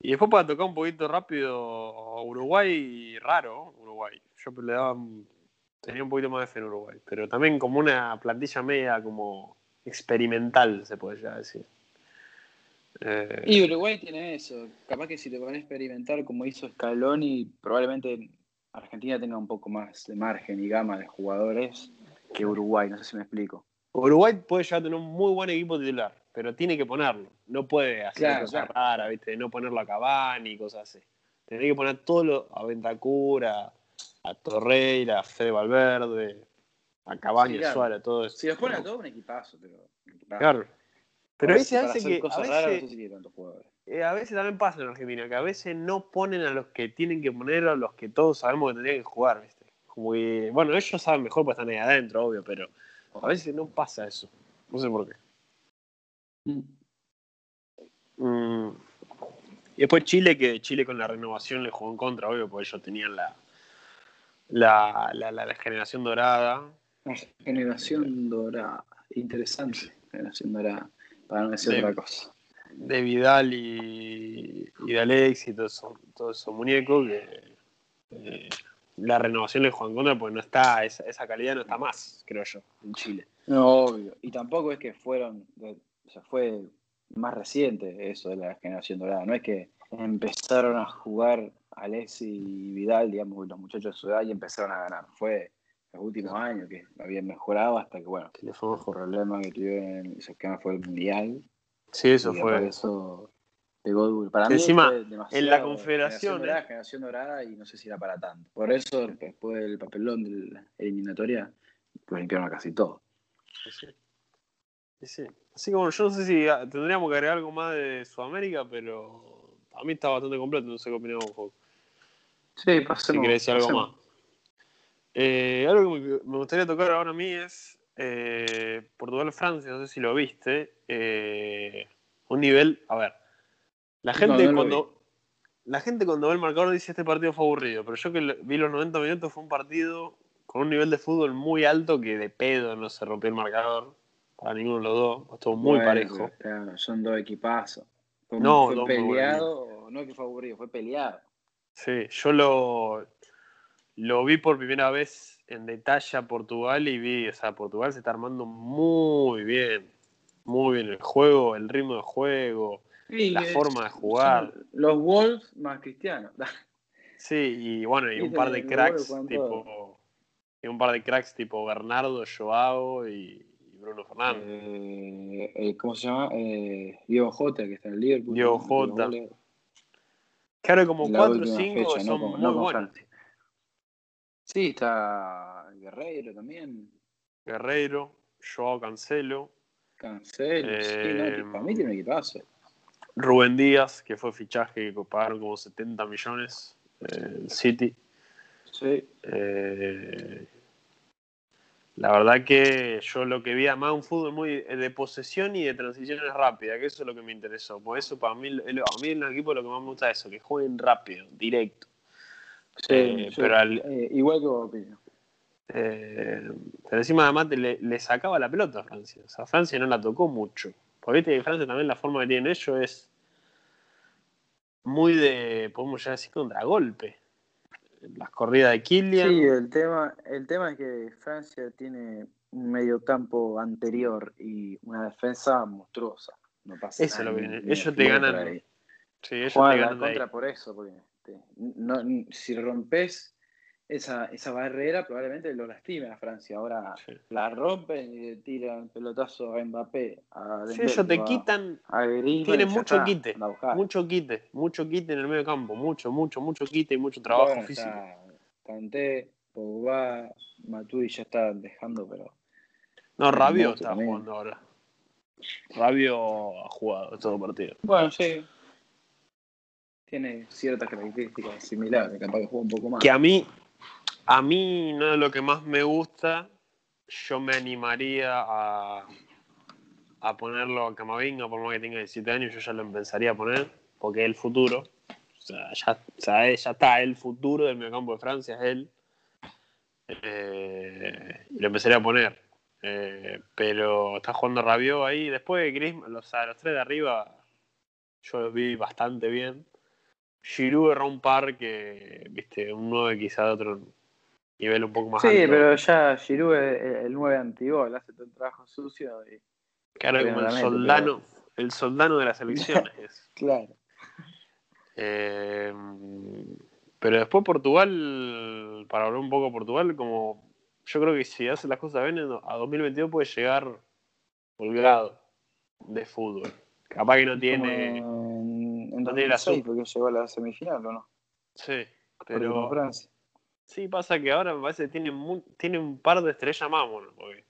Y después para tocar un poquito rápido, Uruguay, raro, Uruguay. Yo le daba, tenía un poquito más de fe en Uruguay, pero también como una plantilla media como experimental, se puede ya decir. Eh, Y Uruguay tiene eso. Capaz que si te van a experimentar como hizo Scaloni, probablemente Argentina tenga un poco más de margen y gama de jugadores que Uruguay. No sé si me explico. Uruguay puede llegar a tener un muy buen equipo titular, pero tiene que ponerlo. No puede hacer Claro, cosas claro. raras, ¿viste? No ponerlo a Cavani y cosas así. Tiene que poner todo lo, a Ventacura, a Torreira, a Fede Valverde, a Cavani, Sí, a claro. Suárez, todo eso. Si los pone a todos, un equipazo. Pero, un equipazo. Claro. Pero a veces hace que. A cosas raras, veces, no sé si quiere tantos jugadores. eh, a veces también pasa en Argentina, que a veces no ponen a los que tienen que poner, a los que todos sabemos que tendrían que jugar, ¿viste? Como que, bueno, ellos saben mejor porque están ahí adentro, obvio, pero a veces no pasa eso. No sé por qué. Mm. Y después Chile, que Chile con la renovación le jugó en contra, obvio, porque ellos tenían la, la, la, la- la generación dorada. La generación dorada. Interesante. Generación dorada. Para no decir otra cosa. de Vidal y, y de Alex y todos esos todo eso muñecos que eh, la renovación le juega en contra porque no está, esa, esa calidad no está más, creo yo, en Chile. No, obvio. Y tampoco es que fueron. O sea, fue más reciente eso de la generación dorada. No es que empezaron a jugar Alexi y Vidal, digamos, los muchachos de su edad y empezaron a ganar. Fue los últimos años que habían mejorado hasta que, bueno, Que le fue el problema que tuvieron, ese que fue el mundial. Sí, eso y fue. por eso pegó duro. Para mí encima, fue demasiado en la Confederación, Generación dorada, ¿eh? generación dorada y no sé si era para tanto. Por eso, después del papelón de la eliminatoria, pues limpiaron a casi todo. Sí. Sí, sí. Así que bueno, yo no sé si ah, tendríamos que agregar algo más de Sudamérica, pero a mí está bastante completo, no sé qué opinamos. Sí, Si pasemos. querés decir algo pasemos. más. Eh, algo que me, gustaría tocar ahora a mí es eh, Portugal-Francia, no sé si lo viste. eh, un nivel, a ver, la gente no cuando la gente cuando ve el marcador dice este partido fue aburrido, pero yo que vi los 90 minutos fue un partido con un nivel de fútbol muy alto que de pedo no se rompió el marcador para ninguno de los dos, estuvo muy Bueno, parejo. claro, son dos equipazos. Fue, No, fue peleado, no que fue aburrido, fue peleado. Sí, yo lo, lo vi por primera vez en detalle a Portugal y vi, o sea, Portugal se está armando muy bien, muy bien el juego, el ritmo de juego, la que forma de jugar. Los Wolves más cristianos. Sí, y bueno, y un par de cracks tipo, y un par de cracks tipo Bernardo, Joao y Bruno Fernández. Eh, eh, ¿Cómo se llama? Eh, Diego Jota, que está en el Liverpool. Diego Jota. ahora como en la 4 o última 5 fecha, son no muy no buenos. Sí, está Guerreiro también. Guerreiro, Joao Cancelo, Cancelo. sí, no, Eh, para mí tiene un equipazo. Rubén Díaz, que fue fichaje que pagaron como 70 millones el City. Sí. Eh, la verdad que yo lo que vi, además, un fútbol muy de posesión y de transiciones rápidas, que eso es lo que me interesó. Por eso, para mí, a mí en los equipos lo que más me gusta es eso, que jueguen rápido, directo. Sí, Eh, yo- pero al- eh, igual que vos. Eh, pero encima, además, le sacaba la pelota a Francia. O sea, Francia no la tocó mucho. Porque viste que Francia también la forma que tienen ellos es muy de, podemos ya decir, contragolpe. Las corridas de Kylian. Sí, el tema, el tema es que Francia tiene un mediocampo anterior y una defensa monstruosa. No pasa Eso lo nada, ni- ni Ellos te ganan. Sí, ellos Juegan te la ganan de ahí. contra por eso, porque este, no, si rompes esa, esa barrera, probablemente lo lastime a Francia. Ahora Sí. la rompen y le tiran pelotazo a Mbappé. A Sí, ellos te a- anda a Griezmann tienen mucho está, quite, mucho quite, mucho quite en el medio campo, mucho, mucho, mucho quite y mucho trabajo Bueno, físico. Kanté, Pogba, Matuidi ya están dejando, pero No, Rabio está también. jugando ahora. Rabio ha jugado todo partido. bueno, sí. Tiene ciertas características similares, capaz que juega un poco más. Que a mí, a mí no es lo que más me gusta. Yo me animaría a, a ponerlo a Camavinga, por más que tenga 17 años, yo ya lo empezaría a poner, porque es el futuro. O sea, ya, o sea, ya está, el futuro del mediocampo de Francia es él. Eh, lo empezaría a poner. Eh, pero está jugando Rabiot ahí. Después Griezmann, o sea, los tres de arriba, yo los vi bastante bien. Giroud erró un par que, viste, un 9 quizá de otro nivel un poco más Sí, alto. pero ya Giroud es el 9 antigol, hace todo el trabajo sucio. Y, Claro, como el soldano, el soldano de las elecciones. es. Claro. Eh, pero después Portugal, para hablar un poco de Portugal, como yo creo que si hace las cosas bien, a 2022 puede llegar holgado de fútbol. Capaz que no tiene. En, en no tiene la 2006 sub. porque llegó a la semifinal, ¿o no? Sí, con pero. Francia. Sí, pasa que ahora me parece que tiene, tiene un par de estrellas más, bueno, porque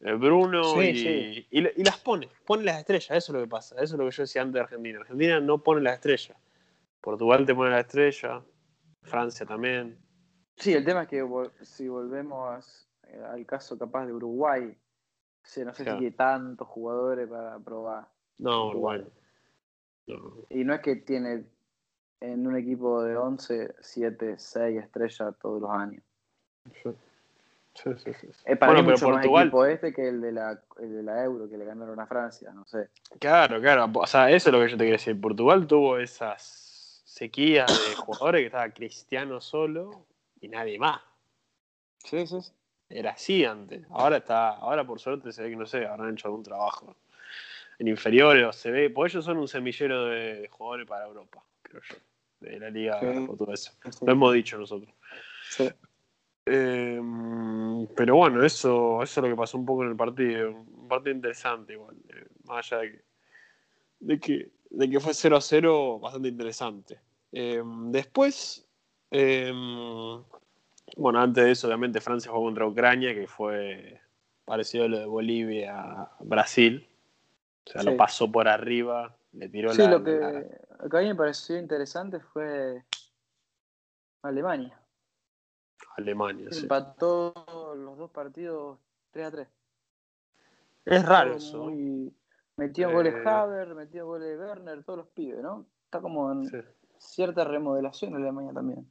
eh, Bruno Sí, y, sí. y la- y las pone, pone las estrellas, eso es lo que pasa, eso es lo que yo decía antes de Argentina. Argentina no pone las estrellas. Portugal te pone la estrella, Francia también. Sí, el tema es que si volvemos eh, al caso capaz de Uruguay, sí, no sé Claro. si tiene tantos jugadores para probar. No. Uruguay. No. Y no es que tiene en un equipo de 11, 7, 6 estrellas todos los años. Sí, sí, sí, sí. Es para Bueno, mí pero mucho Portugal- más equipo este que el de, la, el de la Euro que le ganaron a Francia, no sé. Claro, claro. O sea, eso es lo que yo te quería decir. Portugal tuvo esas sequías de jugadores que estaba Cristiano solo y nadie más. Sí, sí, sí. Era así antes. Ahora está, ahora por suerte se ve que no sé, habrán hecho algún trabajo en inferiores o se ve, porque ellos son un semillero de, de jugadores para Europa, creo yo, de la liga Sí. portuguesa. Sí. Lo hemos dicho nosotros. Sí. Eh, pero bueno, eso, eso es lo que pasó un poco en el partido. Un partido interesante igual. eh, más allá de que, de que, de que fue 0 a 0, bastante interesante. Eh, después, eh, bueno, antes de eso, obviamente Francia jugó contra Ucrania, que fue parecido a lo de Bolivia-Brasil. O sea, Sí. lo pasó por arriba, le tiró Sí, la, lo que, la- lo que a mí me pareció interesante fue Alemania. Alemania. sí. Empató los dos partidos 3 a 3. Es raro eso. muy- Metió goles Eh, Haver, metió goles Werner, todos los pibes, ¿no? Está como en Sí. cierta remodelación en Alemania también.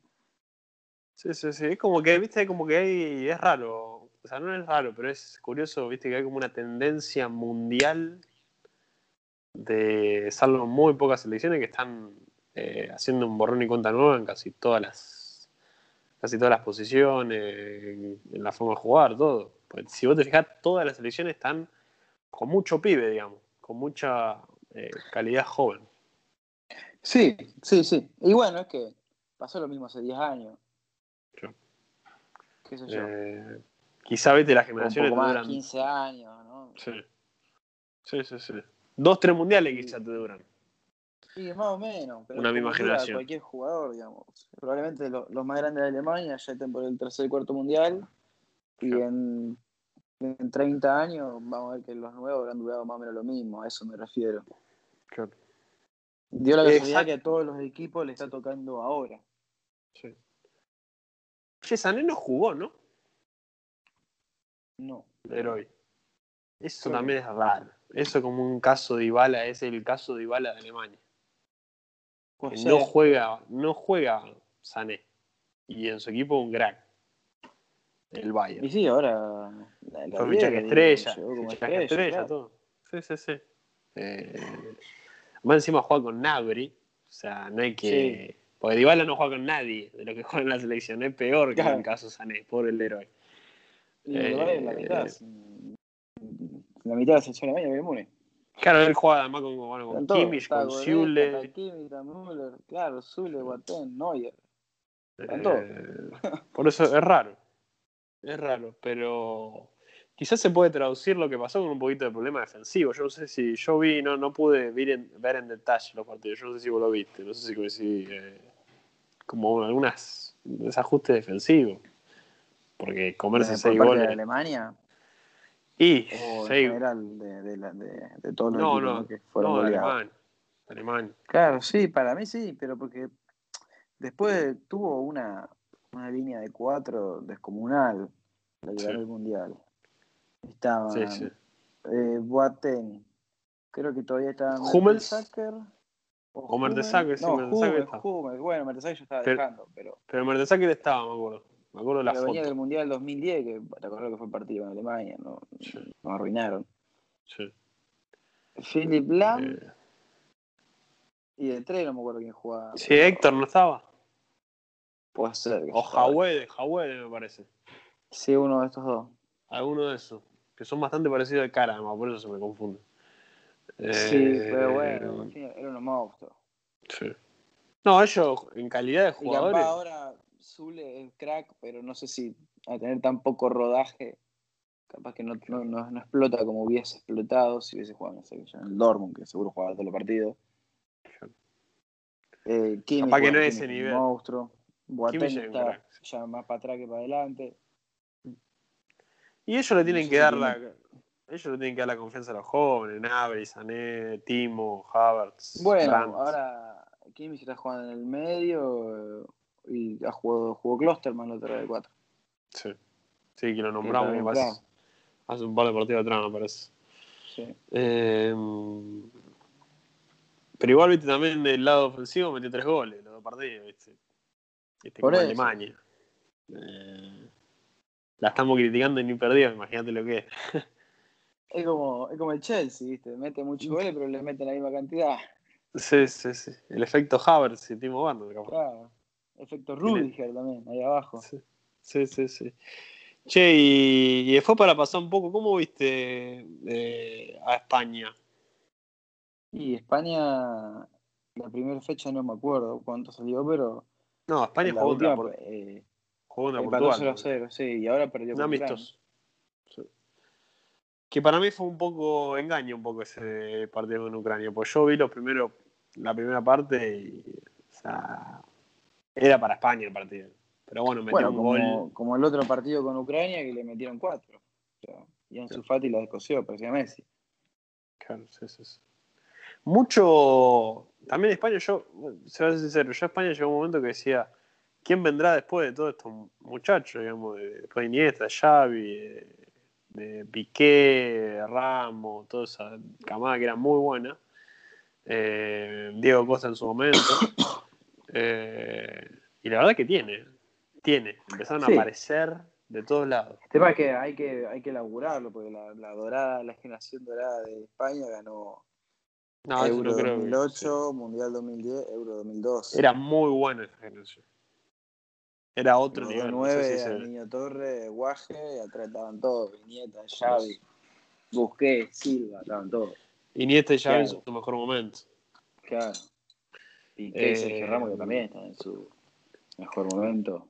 Sí, sí, sí. Es como que, viste, como que hay. Es raro. O sea, no es raro, pero es curioso, viste, que hay como una tendencia mundial de, salvo muy pocas selecciones, que están eh, haciendo un borrón y cuenta nueva en casi todas las. casi todas las posiciones, en, en la forma de jugar, todo. Pues, si vos te fijas, todas las selecciones están con mucho pibe, digamos, con mucha eh, calidad joven. Sí, sí, sí. Y bueno, es que pasó lo mismo hace 10 años. Sí. ¿Qué sé yo? Eh, quizá, viste, las O un generaciones poco más, duran. 15 años, ¿no? Sí. Sí, sí, sí. Dos, tres mundiales quizá te duran. Sí, más o menos. Pero Una misma generación. Cualquier jugador, digamos. Probablemente lo- los más grandes de Alemania ya estén por el tercer y cuarto mundial. Y Claro. en, en 30 años vamos a ver que los nuevos habrán durado más o menos lo mismo. A eso me refiero. Dio la casualidad Exacto. que a todos los equipos le está tocando ahora. Sí. Che, Sané no jugó, ¿no? No. Pero hoy. Eso también es raro. Eso como un caso de Ibala, es el caso de Ibala de Alemania. No juega, no juega Sané. Y en su equipo un crack. El Bayern. Y sí, ahora. la- la Fue fichaje estrella. Fichaje estrella, claro. todo. Sí, sí, sí. Eh, más encima juega con Nabri. O sea, no hay que. Porque Dybala no juega con nadie de lo que juega en la selección. Es peor que en el caso Sané, por el héroe. Y Bayern la Eh, mitad. sin- La mitad de la selección alemana Bayern Múnich. Claro, él juega además con, bueno, con todos, Kimmich, con Zule. Müller, claro, Zule, Boateng, Neuer. Eh, por eso es raro. Es raro, pero quizás se puede traducir lo que pasó con un poquito de problema defensivo. Yo no sé si yo vi, no, no pude ver en, ver en detalle los partidos. Yo no sé si vos lo viste, no sé si coincidí. eh, como algunas desajustes defensivos. Porque comerse ¿Por seis goles. de Alemania y o en general de, de, la- de- de todos los que fueron no, Alemania. Claro, sí, para mí sí, pero porque después tuvo una, una línea de cuatro descomunal la que Sí. ganó el Mundial. Estaban Sí, sí. eh, Boateng, creo que todavía estaba Hummels. O O Mertesacker, sí, no, Mertesacker bueno, Mertesacker ya estaba Pero- dejando, pero, Pero Mertesacker estaba, me acuerdo. Me acuerdo de la pero foto. venía del Mundial 2010, que te acuerdas que fue el partido en Alemania, no, Sí. nos arruinaron. Sí. Philip Lam Eh, y de tres no me acuerdo quién jugaba. sí, Héctor no estaba. Puede ser. O. Jawede, Jawede me parece. Sí, uno de estos dos. Alguno de esos. Que son bastante parecidos de cara, además, por eso se me confunde. Sí, Eh, pero bueno, al final era unos monstruos. sí. No, ellos en calidad de Y jugadores. ahora Zule es crack, pero no sé si a tener tan poco rodaje, capaz que no, no, no- no explota como hubiese explotado si hubiese jugado, sé, en el Dortmund, que seguro jugaba todos los partidos. Eh, Kimmich, Capaz que no es ese nivel. monstruo. Boateng está ya más para atrás que para adelante. Y ellos le tienen que dar la. Ellos le tienen que dar la confianza a los jóvenes, Nabri, Sané, Timo, Havertz. Bueno, Brandt. ahora Kimmich está jugando en el medio y ha jugado, jugó Klosterman la otra de cuatro. Sí. Sí, que lo nombramos hace, un par de partidos atrás, me parece. Sí. Eh, pero igual, viste, también del lado ofensivo metió tres goles los dos partidos, viste. Viste, Por como eso. Alemania. Eh, la estamos criticando y ni perdió, imagínate lo que es. Es como, es como el Chelsea, ¿viste? Mete muchos goles, pero le meten la misma cantidad. Sí, sí, sí. El efecto Havertz y Timo Werner, capaz. Claro. Efecto Rudiger también, ahí abajo. Sí, sí, sí. sí. Che, y, y después para pasar un poco, ¿cómo viste eh, a España? Y España, la primera fecha no me acuerdo cuánto salió, pero No, España jugó última, Por- eh, jugó empató Portugal. 0-0, sí, y ahora perdió amistoso. Sí. Que para mí fue un poco engaño un poco ese partido con Ucrania, pues yo vi los primeros, la primera parte y o sea, era para España el partido. Pero bueno, metió Bueno, un como, gol. como el otro partido con Ucrania que le metieron cuatro. O sea, y en su Fati la descosió, parecía Messi. Claro, sí, sí, sí. Mucho. También España, yo, se va a ser sincero, yo a España llegó un momento que decía, ¿quién vendrá después de todos estos muchachos? Digamos, de, después de Iniesta, Xavi, de, de Piqué, Ramos, toda esa camada que era muy buena. Eh, Diego Costa en su momento. Eh, y la verdad que tiene, tiene. Empezaron Sí. a aparecer de todos lados. El tema es que hay que, hay que laburarlo, porque la, la dorada, la generación dorada de España ganó No, Euro no creo que- 2008, Mundial 2010, Euro 2012. Era muy bueno esa generación. Era otro nivel. no 9, sé si se- Niño Torre, Guaje, y atrás estaban todos, Viñeta, Xavi, Busquets, Silva, estaban todos. Iniesta y Xavi en Claro. su mejor momento. Claro. Y que Sergio Ramos que también está en su mejor momento.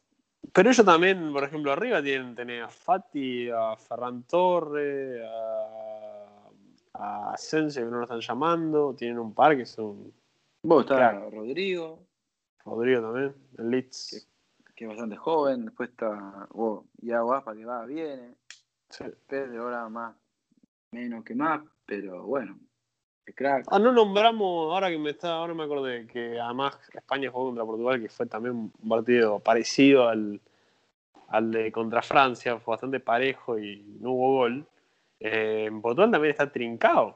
Pero ellos también, por ejemplo, arriba tienen, tenés a Fati, a Ferran Torre, a, a Asensio, que no lo están llamando. Tienen un par que son Vos está Claro. Rodrigo, Rodrigo también, el Leeds. que es bastante joven, después está vos, Iago Aspa que va, viene, Sí. Pedro ahora más, menos que más, pero bueno, crack. Ah, no nombramos, ahora que me está, ahora me acordé, que además España jugó contra Portugal, que fue también un partido parecido al, al de contra Francia, fue bastante parejo y no hubo gol. Eh, en Portugal también está trincado,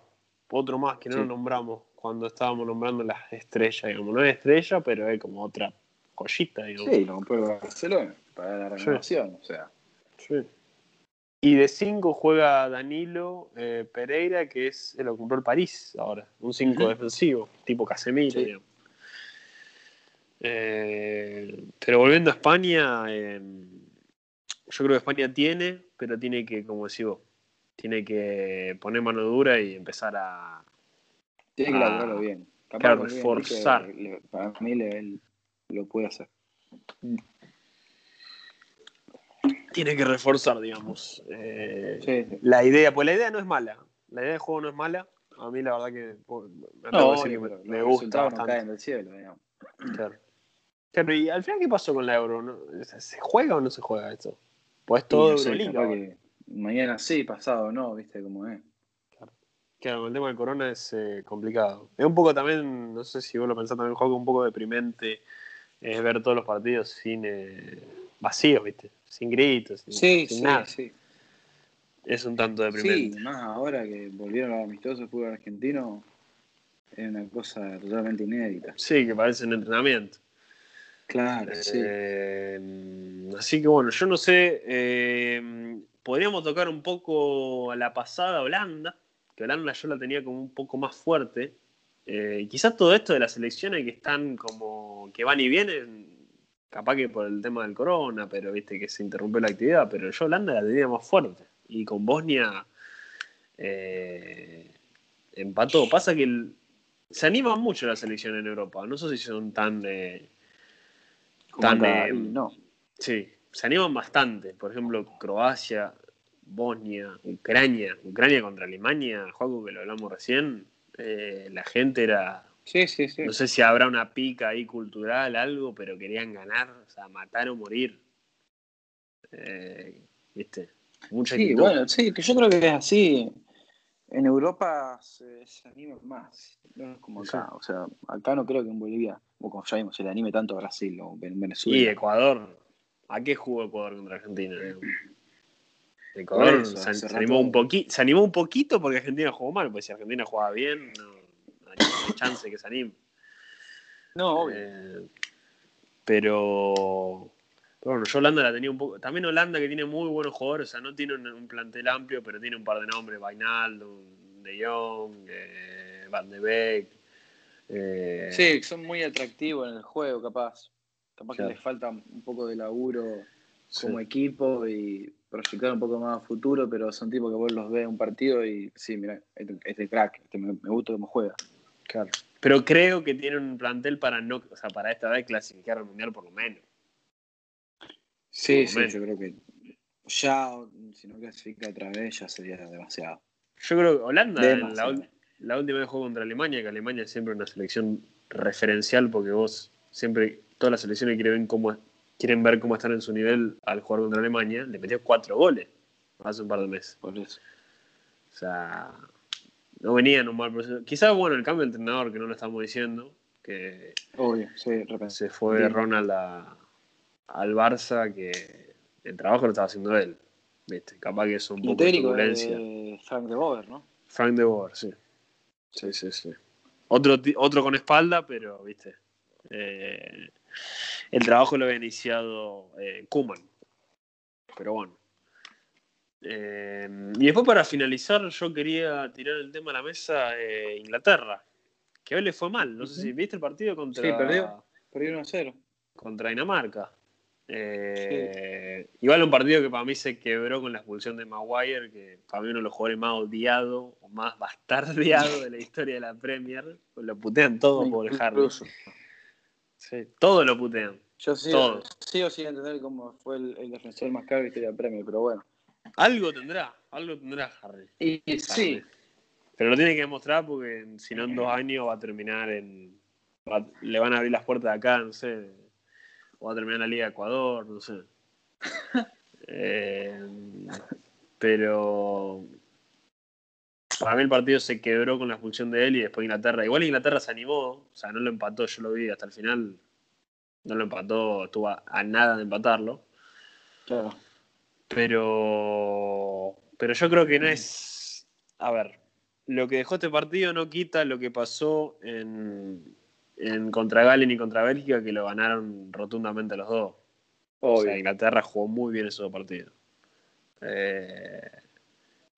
otro más que no Sí. lo nombramos cuando estábamos nombrando las estrellas, digamos, no es estrella, pero es como otra joyita, digamos. Sí, lo compró el Barcelona para la renovación, o sea. Sí. Y de 5 juega Danilo eh, Pereira, que es lo compró el París ahora, un 5 Ujú. defensivo, tipo Casemiro. Sí. digamos. Eh, pero volviendo a España, eh, yo creo que España tiene, pero tiene que, como decís vos, tiene que poner mano dura y empezar a. Tiene que laburarlo bien. Capaz claro, reforzar. Para mí le- lo puede hacer. Tiene que reforzar, digamos. Eh, Sí, sí. La idea, pues la idea no es mala. La idea del juego no es mala. A mí la verdad que pues, me, decir obvio, que me, gusta no bastante. cielo, digamos. Claro. Claro, y al final, ¿qué pasó con la Euro? ¿No? ¿Se juega o no se juega esto? Pues todo no Euroliga. ahora. que mañana sí, pasado no, viste cómo es. Claro, con el tema del corona es eh, complicado. Es un poco también, no sé si vos lo pensás también, juego un poco deprimente es ver todos los partidos sin eh, vacíos, ¿viste? Sin gritos, sin, Sí, sin sí, nada. sí. Es un tanto Sí, deprimente. más ahora que volvieron los amistosos fútbol argentino, es una cosa totalmente inédita. Sí, que parece un entrenamiento. Claro, sí. Eh, así que bueno, yo no sé, eh, podríamos tocar un poco a la pasada Holanda, que Holanda yo la tenía como un poco más fuerte. Eh, quizás todo esto de las elecciones que están como que van y vienen, capaz que por el tema del corona, pero viste que se interrumpió la actividad, pero yo Holanda la tenía más fuerte. Y con Bosnia eh, empató. Pasa que el- se animan mucho la selección en Europa. No sé si son tan. eh, tan eh, no. sí, se animan bastante. Por ejemplo, Croacia, Bosnia, Ucrania. Ucrania contra Alemania, juego que lo hablamos recién. eh, la gente era. Sí, sí, sí. No sé si habrá una pica ahí cultural, algo, pero querían ganar, o sea, matar o morir. Eh, ¿Viste? Mucha Sí, actitud. bueno, sí, que yo creo que es así. En Europa se, se animan más, no es como acá. O sea, acá no creo que en Bolivia, o como ya vimos, se le anime tanto a Brasil o en Y Venezuela. Ecuador. ¿A qué jugó Ecuador contra Argentina? Ecuador eso, se, animó un poqui- se animó un poquito porque Argentina jugó mal, pues si Argentina jugaba bien, no, no hay chance que se anime. No, obvio. Eh, pero, pero bueno, yo Holanda la tenía un poco. También Holanda que tiene muy buenos jugadores, o sea, no tiene un, un plantel amplio, pero tiene un par de nombres: Vainaldo, De Jong, eh, Van de Beek. eh, sí, son muy atractivos en el juego, capaz. Capaz Claro. que les falta un poco de laburo sí. como equipo y proyectar un poco más a futuro, pero son tipos que vos los ves en un partido y sí, mira, este, este crack, este me, me gusta cómo juega. Claro. Pero creo que tiene un plantel para no, o sea, para esta vez clasificar al mundial por lo menos. Sí, Por sí, menos. yo creo que ya, si no clasifica otra vez, ya sería demasiado. Yo creo que Holanda, Demasiado. la última vez jugó contra Alemania, que Alemania es siempre una selección referencial porque vos siempre, todas las selecciones quieren ver cómo, quieren ver cómo están en su nivel al jugar contra Alemania, le metió cuatro goles hace un par de meses. Por eso. O sea, no venía en un mal proceso. Quizás, bueno, el cambio de entrenador, que no lo estamos diciendo, que Obvio, sí, de repente. se fue Bien. Ronald a- al Barça, que el trabajo lo estaba haciendo él. ¿Viste? Capaz que es un poco de turbulencia. de Frank de Boer, ¿no? Frank de Boer, sí. Sí, sí, sí. Otro, otro con espalda, pero, viste. Eh, el trabajo lo había iniciado eh, Kuman. Pero bueno. Eh, y después, para finalizar, yo quería tirar el tema a la mesa eh, Inglaterra. Que hoy le fue mal. No sé si viste el partido contra, Sí, perdió. Perdió 1 a 0. contra Dinamarca. Eh, Igual un partido que para mí se quebró con la expulsión de Maguire, que para mí uno de los jugadores más odiados o más bastardeados de la historia de la Premier. Lo putean todo por Harry. Sí, todo lo putean. Yo sigo, Todo. sigo sin entender cómo fue el, el defensor más caro de la historia del premio, pero bueno. Algo tendrá, algo tendrá Harry. Y, sí, Pero lo tiene que demostrar porque si no en dos años va a terminar en... va- le van a abrir las puertas de acá, no sé. O va a terminar en la Liga de Ecuador, no sé. Eh, pero... Para mí el partido se quebró con la expulsión de él y después Inglaterra. Igual Inglaterra se animó, o sea, no lo empató, yo lo vi hasta el final. No lo empató, estuvo a, a nada de empatarlo. claro. Pero, pero yo creo que no es. A ver, lo que dejó este partido no quita lo que pasó en, en contra Galen y contra Bélgica, que lo ganaron rotundamente los dos. O sea, Inglaterra jugó muy bien esos dos partidos. Eh,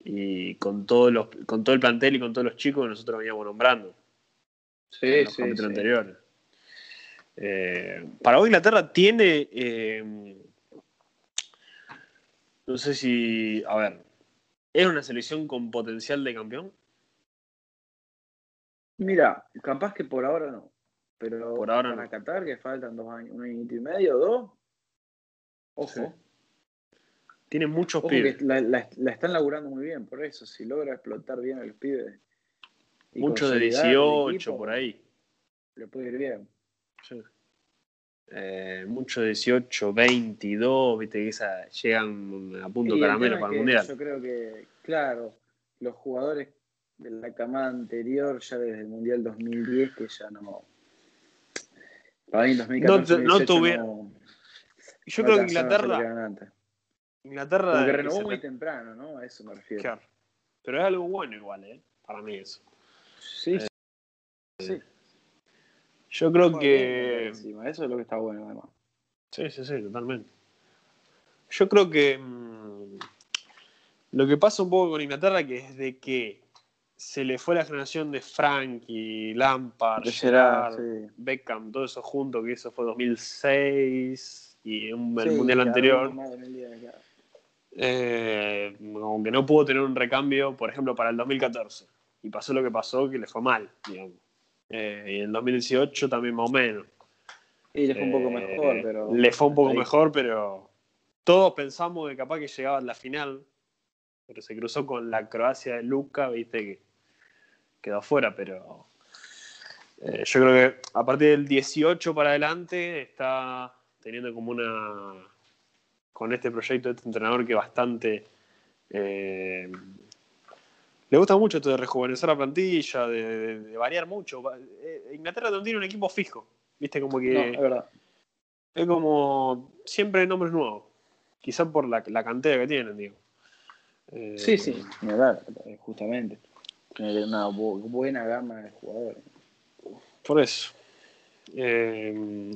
y con, todos los, con todo el plantel y con todos los chicos que nosotros veníamos nombrando sí, en los sí, sí. anteriores. Eh, para vos Inglaterra tiene, eh, no sé si, a ver, ¿es una selección con potencial de campeón? Mira, capaz que por ahora no. Pero Por ahora para no. Qatar, que faltan dos años, un año y medio, dos. Ojo. Sí. Tiene muchos Ojo pibes. que la, la- la están laburando muy bien, por eso, si logra explotar bien a los pibes. Muchos de consolidar el 18 equipo, por ahí. Le puede ir bien. Sí. Eh, muchos de 18, 22, viste que esa, llegan a punto Y caramelo para el mundial. Yo creo que, claro, los jugadores de la camada anterior, ya desde el Mundial 2010, que ya no. Para mí en 2014 No te- no 2018 tuvieron- no- Yo no creo que Inglaterra. Inglaterra Como que es renovó muy temprano, ¿no? A eso me refiero. Claro. Pero es algo bueno igual, ¿eh? Para mí eso. Sí, sí. sí. Yo creo que... encima, Eso es lo que está bueno, además. Sí, sí, sí, totalmente. Yo creo que mm, lo que pasa un poco con Inglaterra que es de que se le fue la generación de Frank y Lampard, De sí. Beckham, todo eso junto, que eso fue 2006 y un- el Sí, mundial anterior. claro. Eh, como que no pudo tener un recambio, por ejemplo, para el 2014. y pasó lo que pasó, que le fue mal, digamos. Eh, y en el 2018 también más o menos. Y le fue un poco Eh, mejor, pero. Le fue un poco ahí. mejor, pero todos pensamos que capaz que llegaba a la final, pero se cruzó con la Croacia de Luca, viste que quedó afuera, pero eh, yo creo que a partir del 18 para adelante está teniendo como una con este proyecto de este entrenador que bastante eh, le gusta mucho esto de rejuvenecer la plantilla, de, de- de variar mucho. Eh, Inglaterra no tiene un equipo fijo, viste como que No, es verdad. es como siempre hay nombres nuevos. Quizás por la, la cantera que tienen, digo. Eh, Sí, sí, hablar, eh, justamente. Tiene una bu- buena gama de jugadores. Por eso. Eh,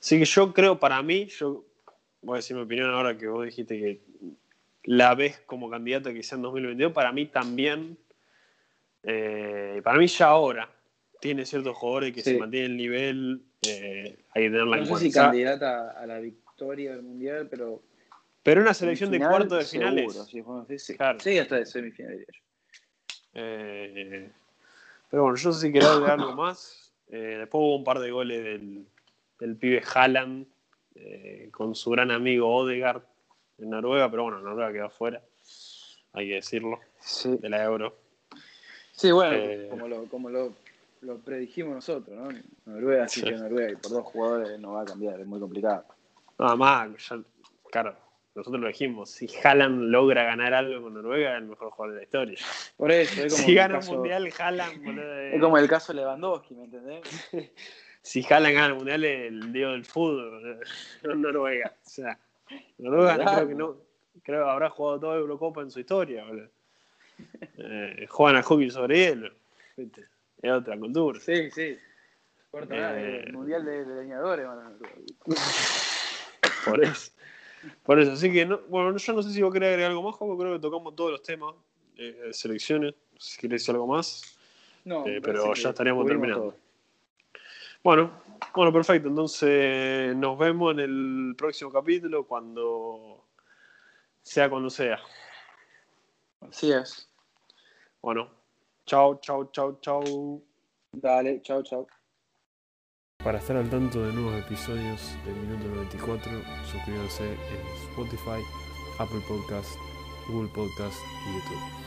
así que yo creo, para mí, yo voy a decir mi opinión ahora que vos dijiste que la ves como candidata quizá en 2022. Para mí también, eh, para mí ya ahora, tiene ciertos jugadores que Sí. se mantienen el nivel, eh, hay que tenerla No en sé si candidata a la victoria del mundial, pero. Pero una selección de final, cuartos de seguro, finales. sí, bueno, sí, sí. Claro. Sí, hasta de semifinal, diría yo. Eh, pero bueno, yo si quería agregar algo más. Eh, después hubo un par de goles del, del pibe Haaland con su gran amigo Odegaard en Noruega, pero bueno, Noruega quedó afuera, hay que decirlo, Sí, de la Euro. sí bueno, Eh, como, lo, como lo, lo predijimos nosotros, ¿no? Noruega, sí que Noruega, y por dos jugadores no va a cambiar, es muy complicado. Nada más, ya- claro, nosotros lo dijimos, si Haaland logra ganar algo con Noruega, es el mejor jugador de la historia. Por eso, es como, Si gana caso, un mundial, Haaland, boludo, es como el caso Lewandowski, ¿me entendés? si Haaland gana el mundial, es el dios del fútbol, no Noruega. O sea, Noruega no creo que no, creo que habrá jugado toda Eurocopa en su historia, boludo. Eh, juegan a hockey sobre hielo, ¿viste? Es otra cultura. Sí, sí. Corta nada, Eh, el mundial de, de leñadores, van a Noruega. Por eso. Por eso, así que, no, bueno, yo no sé si vos querés agregar algo más, Juanjo, creo que tocamos todos los temas eh, selecciones, si querés decir algo más. No, Eh, pero ya estaríamos terminando. todo. Bueno, bueno, perfecto. Entonces nos vemos en el próximo capítulo cuando sea cuando sea. Así es. Bueno, chao, chao, chao, chao. Dale, chao, chao. Para estar al tanto de nuevos episodios del Minuto 94, suscríbanse en Spotify, Apple Podcast, Google Podcast y YouTube.